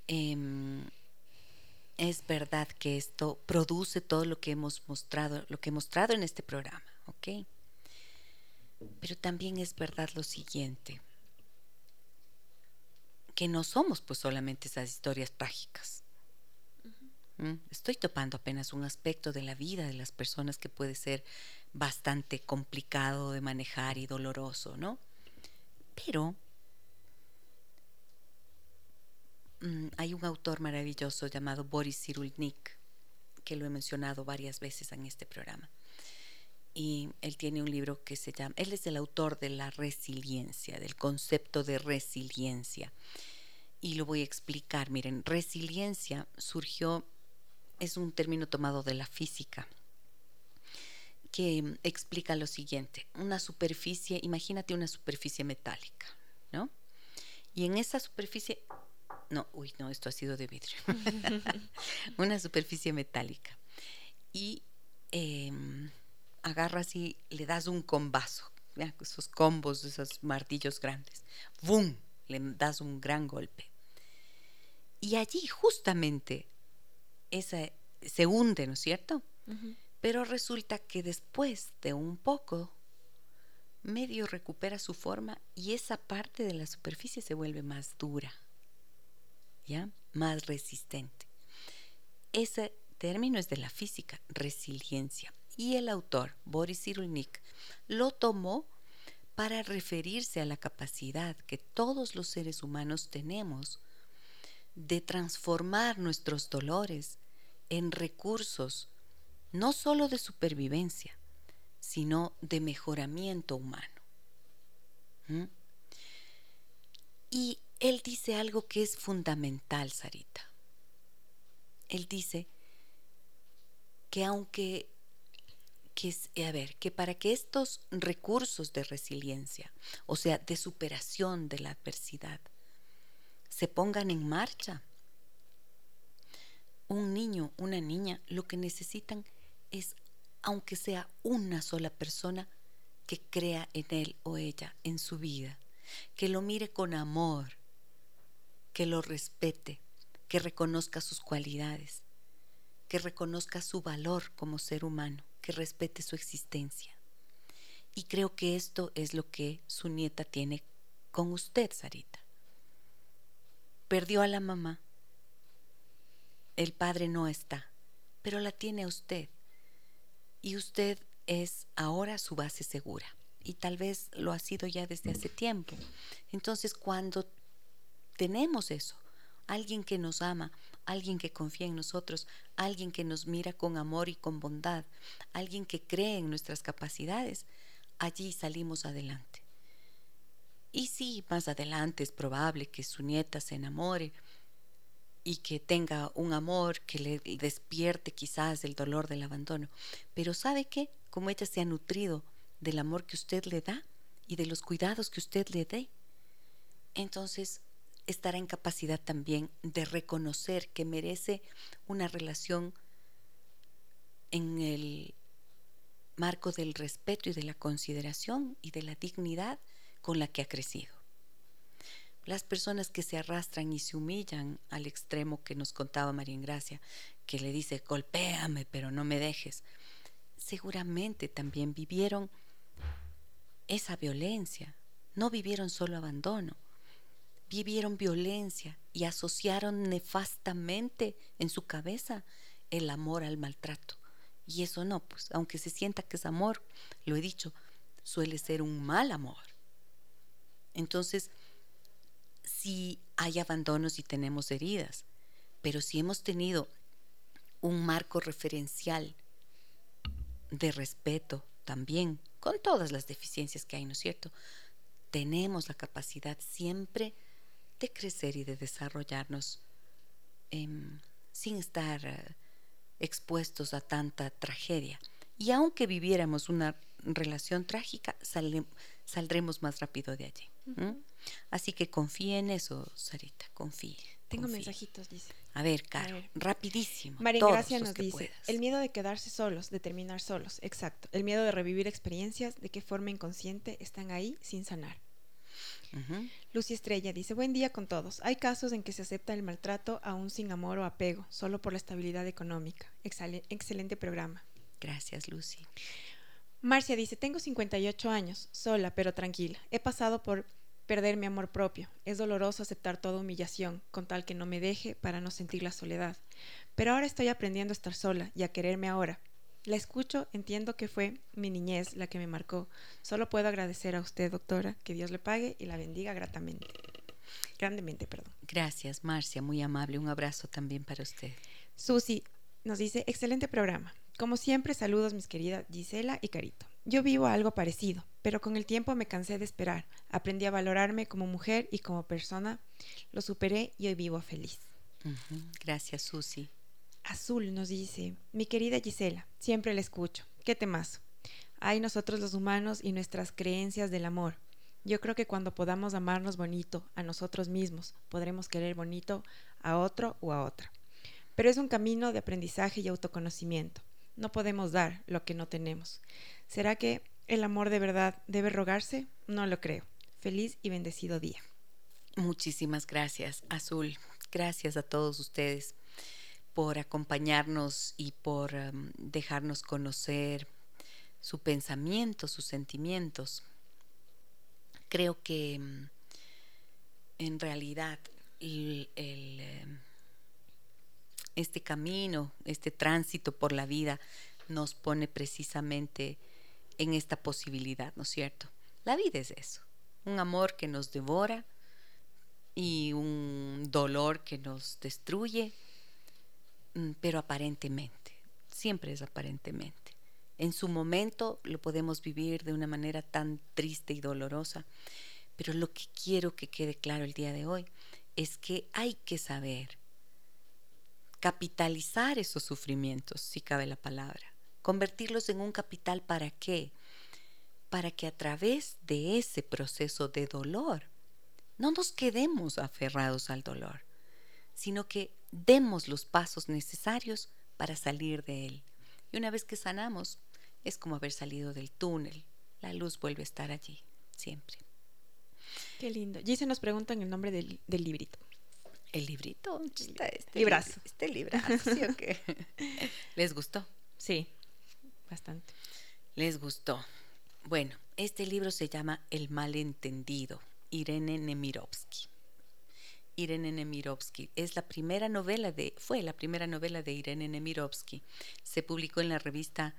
Eh, es verdad que esto produce todo lo que hemos mostrado, lo que he mostrado en este programa, ¿ok? Pero también es verdad lo siguiente, que no somos pues solamente esas historias trágicas. ¿Mm? Estoy topando apenas un aspecto de la vida de las personas que puede ser bastante complicado de manejar y doloroso, ¿no? Pero Mm, hay un autor maravilloso llamado Boris Cyrulnik, que lo he mencionado varias veces en este programa. Y él tiene un libro que se llama, él es el autor de la resiliencia, del concepto de resiliencia. Y lo voy a explicar. Miren, resiliencia surgió es un término tomado de la física que explica lo siguiente. Una superficie, imagínate una superficie metálica, ¿no? Y en esa superficie, no, uy, no, esto ha sido de vidrio. una superficie metálica. Y em, agarras y le das un combazo, esos combos, esos martillos grandes. ¡Bum! Le das un gran golpe. Y allí justamente esa, se hunde, ¿no es cierto? Pero resulta que después de un poco, medio recupera su forma y esa parte de la superficie se vuelve más dura, Más resistente. Ese término es de la física, resiliencia. Y el autor, Boris Cyrulnik, lo tomó para referirse a la capacidad que todos los seres humanos tenemos de transformar nuestros dolores en recursos no solo de supervivencia, sino de mejoramiento humano. ¿Mm? Y él dice algo que es fundamental, Sarita. Él dice que aunque que a ver, que para que estos recursos de resiliencia, o sea, de superación de la adversidad, se pongan en marcha, un niño, una niña, lo que necesitan es, aunque sea una sola persona, que crea en él o ella, en su vida, que lo mire con amor, que lo respete, que reconozca sus cualidades, que reconozca su valor como ser humano, que respete su existencia. Y creo que esto es lo que su nieta tiene con usted, Sarita. Perdió a la mamá. El padre no está, pero la tiene usted y usted es ahora su base segura y tal vez lo ha sido ya desde hace tiempo. Entonces cuando tenemos eso, alguien que nos ama, alguien que confía en nosotros, alguien que nos mira con amor y con bondad, alguien que cree en nuestras capacidades, allí salimos adelante. Y sí, más adelante es probable que su nieta se enamore, y que tenga un amor que le despierte quizás el dolor del abandono. Pero ¿sabe qué? Como ella se ha nutrido del amor que usted le da y de los cuidados que usted le dé, entonces estará en capacidad también de reconocer que merece una relación en el marco del respeto y de la consideración y de la dignidad con la que ha crecido. Las personas que se arrastran y se humillan al extremo que nos contaba María Ingracia, que le dice, golpéame, pero no me dejes, seguramente también vivieron esa violencia, no vivieron solo abandono, vivieron violencia y asociaron nefastamente en su cabeza el amor al maltrato. Y eso no, pues aunque se sienta que es amor, lo he dicho, suele ser un mal amor. Entonces, si hay abandonos y tenemos heridas, pero si hemos tenido un marco referencial de respeto también, con todas las deficiencias que hay, ¿no es cierto? Tenemos la capacidad siempre de crecer y de desarrollarnos em, sin estar eh, expuestos a tanta tragedia. Y aunque viviéramos una relación trágica, saldremos más rápido de allí. Así que confíe en eso, Sarita, confíe. Tengo mensajitos, dice. A ver, Caro, rapidísimo. María Gracia nos dice, el miedo de quedarse solos, de terminar solos, exacto. El miedo de revivir experiencias, de qué forma inconsciente están ahí sin sanar. Lucy Estrella dice, buen día con todos. Hay casos en que se acepta el maltrato aún sin amor o apego, solo por la estabilidad económica. excelente programa. Gracias, Lucy. Marcia dice, tengo 58 años, sola pero tranquila. He pasado por perder mi amor propio. Es doloroso aceptar toda humillación, con tal que no me deje para no sentir la soledad. Pero ahora estoy aprendiendo a estar sola y a quererme ahora. La escucho, entiendo que fue mi niñez la que me marcó. Solo puedo agradecer a usted, doctora, que Dios le pague y la bendiga gratamente. Grandemente, perdón. Gracias, Marcia, muy amable. Un abrazo también para usted. Susi nos dice, excelente programa. Como siempre, saludos mis queridas Gisela y Carito. Yo vivo algo parecido, pero con el tiempo me cansé de esperar. Aprendí a valorarme como mujer y como persona. Lo superé y hoy vivo feliz. Gracias, Susi. Azul nos dice, mi querida Gisela, siempre la escucho. ¿Qué temas? Hay nosotros los humanos y nuestras creencias del amor. Yo creo que cuando podamos amarnos bonito a nosotros mismos, podremos querer bonito a otro o a otra. Pero es un camino de aprendizaje y autoconocimiento. No podemos dar lo que no tenemos. ¿Será que el amor de verdad debe rogarse? No lo creo. Feliz y bendecido día. Muchísimas gracias, Azul. Gracias a todos ustedes por acompañarnos y por um, dejarnos conocer su pensamiento, sus sentimientos. Creo que um, en realidad um, este camino, este tránsito por la vida nos pone precisamente en esta posibilidad, ¿no es cierto? La vida es eso, un amor que nos devora y un dolor que nos destruye, pero aparentemente, siempre es aparentemente. En su momento lo podemos vivir de una manera tan triste y dolorosa, pero lo que quiero que quede claro el día de hoy es que hay que saber capitalizar esos sufrimientos, si cabe la palabra, convertirlos en un capital para qué? Para que a través de ese proceso de dolor no nos quedemos aferrados al dolor, sino que demos los pasos necesarios para salir de él. Y una vez que sanamos, es como haber salido del túnel. La luz vuelve a estar allí, siempre. Qué lindo. se nos preguntan el nombre del, del librito. El librito. Este, este librazo. Este librazo, ¿sí o qué? ¿Les gustó? Sí, bastante. Les gustó. Bueno, este libro se llama El malentendido, Irene Nemirovsky. Irene Nemirovsky es la primera novela de, fue la primera novela de Irene Nemirovsky. Se publicó en la revista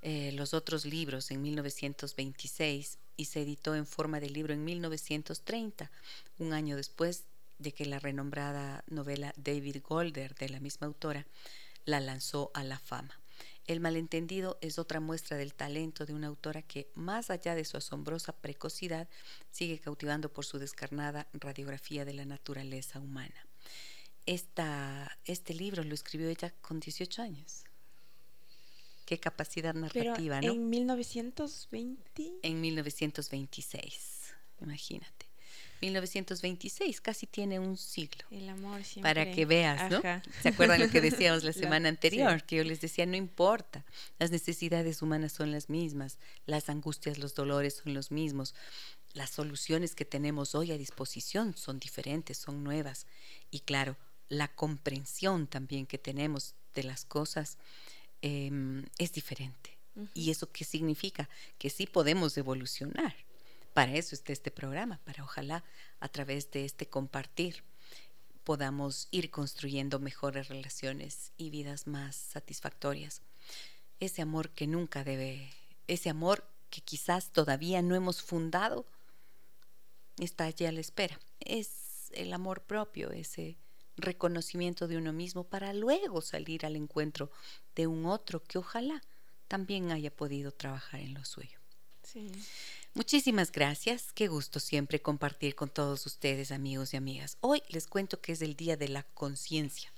eh, Los otros libros en 1926 y se editó en forma de libro en 1930, un año después de que la renombrada novela David Golder de la misma autora la lanzó a la fama. El malentendido es otra muestra del talento de una autora que, más allá de su asombrosa precocidad, sigue cautivando por su descarnada radiografía de la naturaleza humana. Esta, este libro lo escribió ella con 18 años. Qué capacidad narrativa, ¿no? En 1920. En 1926, imagínate. 1926, casi tiene un siglo. El amor siempre. Para que veas, ¿no? ¿Se acuerdan lo que decíamos la semana anterior? Que yo les decía, no importa, las necesidades humanas son las mismas, las angustias, los dolores son los mismos, las soluciones que tenemos hoy a disposición son diferentes, son nuevas. Y claro, la comprensión también que tenemos de las cosas eh, es diferente. ¿Y eso qué significa? Que sí podemos evolucionar para eso está este programa, para ojalá a través de este compartir podamos ir construyendo mejores relaciones y vidas más satisfactorias. Ese amor que nunca debe, ese amor que quizás todavía no hemos fundado, está allí a la espera. Es el amor propio, ese reconocimiento de uno mismo para luego salir al encuentro de un otro que ojalá también haya podido trabajar en lo suyo. Muchísimas gracias, qué gusto siempre compartir con todos ustedes amigos y amigas. Hoy les cuento que es el Día de la Conciencia,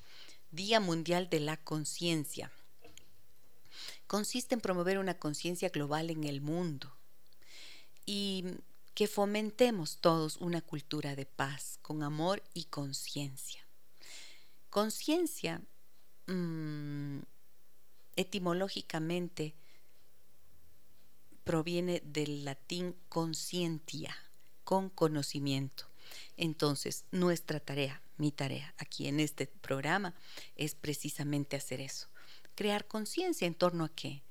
Día Mundial de la Conciencia. Consiste en promover una conciencia global en el mundo y que fomentemos todos una cultura de paz, con amor y conciencia. Conciencia, mmm, etimológicamente, proviene del latín conscientia, con conocimiento. Entonces, nuestra tarea, mi tarea aquí en este programa es precisamente hacer eso. Crear conciencia en torno a qué?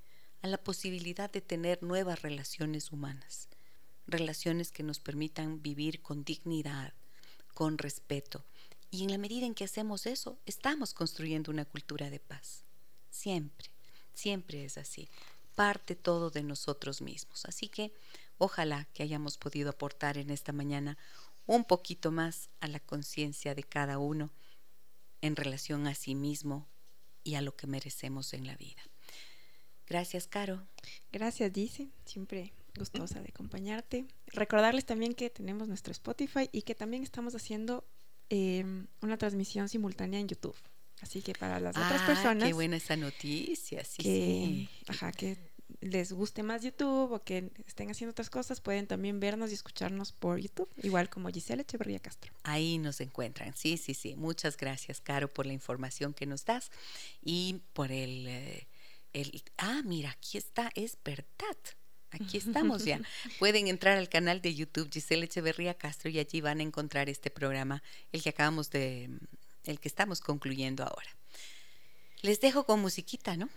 A la posibilidad de tener nuevas relaciones humanas. Relaciones que nos permitan vivir con dignidad, con respeto. Y en la medida en que hacemos eso, estamos construyendo una cultura de paz. Siempre, siempre es así parte todo de nosotros mismos. Así que ojalá que hayamos podido aportar en esta mañana un poquito más a la conciencia de cada uno en relación a sí mismo y a lo que merecemos en la vida. Gracias, Caro. Gracias, Dice. Siempre gustosa de acompañarte. Recordarles también que tenemos nuestro Spotify y que también estamos haciendo em, una transmisión simultánea en YouTube. Así que para las otras Ah, personas Qué buena esa noticia, sí, que, sí. ajá, que les guste más YouTube o que estén haciendo otras cosas, pueden también vernos y escucharnos por YouTube, igual como Giselle Echeverría Castro. Ahí nos encuentran. Sí, sí, sí. Muchas gracias, Caro, por la información que nos das y por el... eh, el ah, mira, aquí está, es verdad. Aquí estamos ya. Pueden entrar al canal de YouTube Giselle Echeverría Castro y allí van a encontrar este programa, el que acabamos de, el que estamos concluyendo ahora. Les dejo con musiquita, ¿no?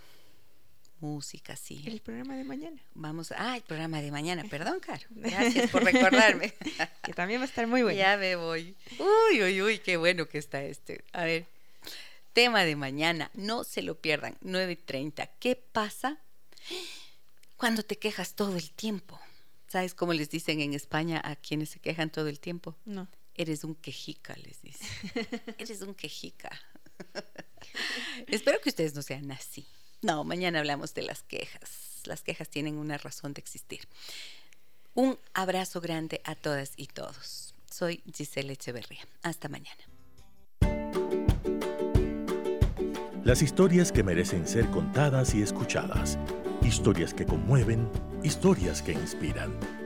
Música, sí. El programa de mañana, Vamos, ah, el programa de mañana, perdón, Caro. Gracias por recordarme. que también va a estar muy bueno. Ya me voy. Uy, uy, uy, qué bueno que está este. A ver, tema de mañana, no se lo pierdan, 9.30. ¿Qué pasa cuando te quejas todo el tiempo? ¿Sabes cómo les dicen en España a quienes se quejan todo el tiempo? No. Eres un quejica, les dicen. Eres un quejica. Espero que ustedes no sean así. No, mañana hablamos de las quejas. Las quejas tienen una razón de existir. Un abrazo grande a todas y todos. Soy Giselle Echeverría. Hasta mañana. Las historias que merecen ser contadas y escuchadas. Historias que conmueven, historias que inspiran.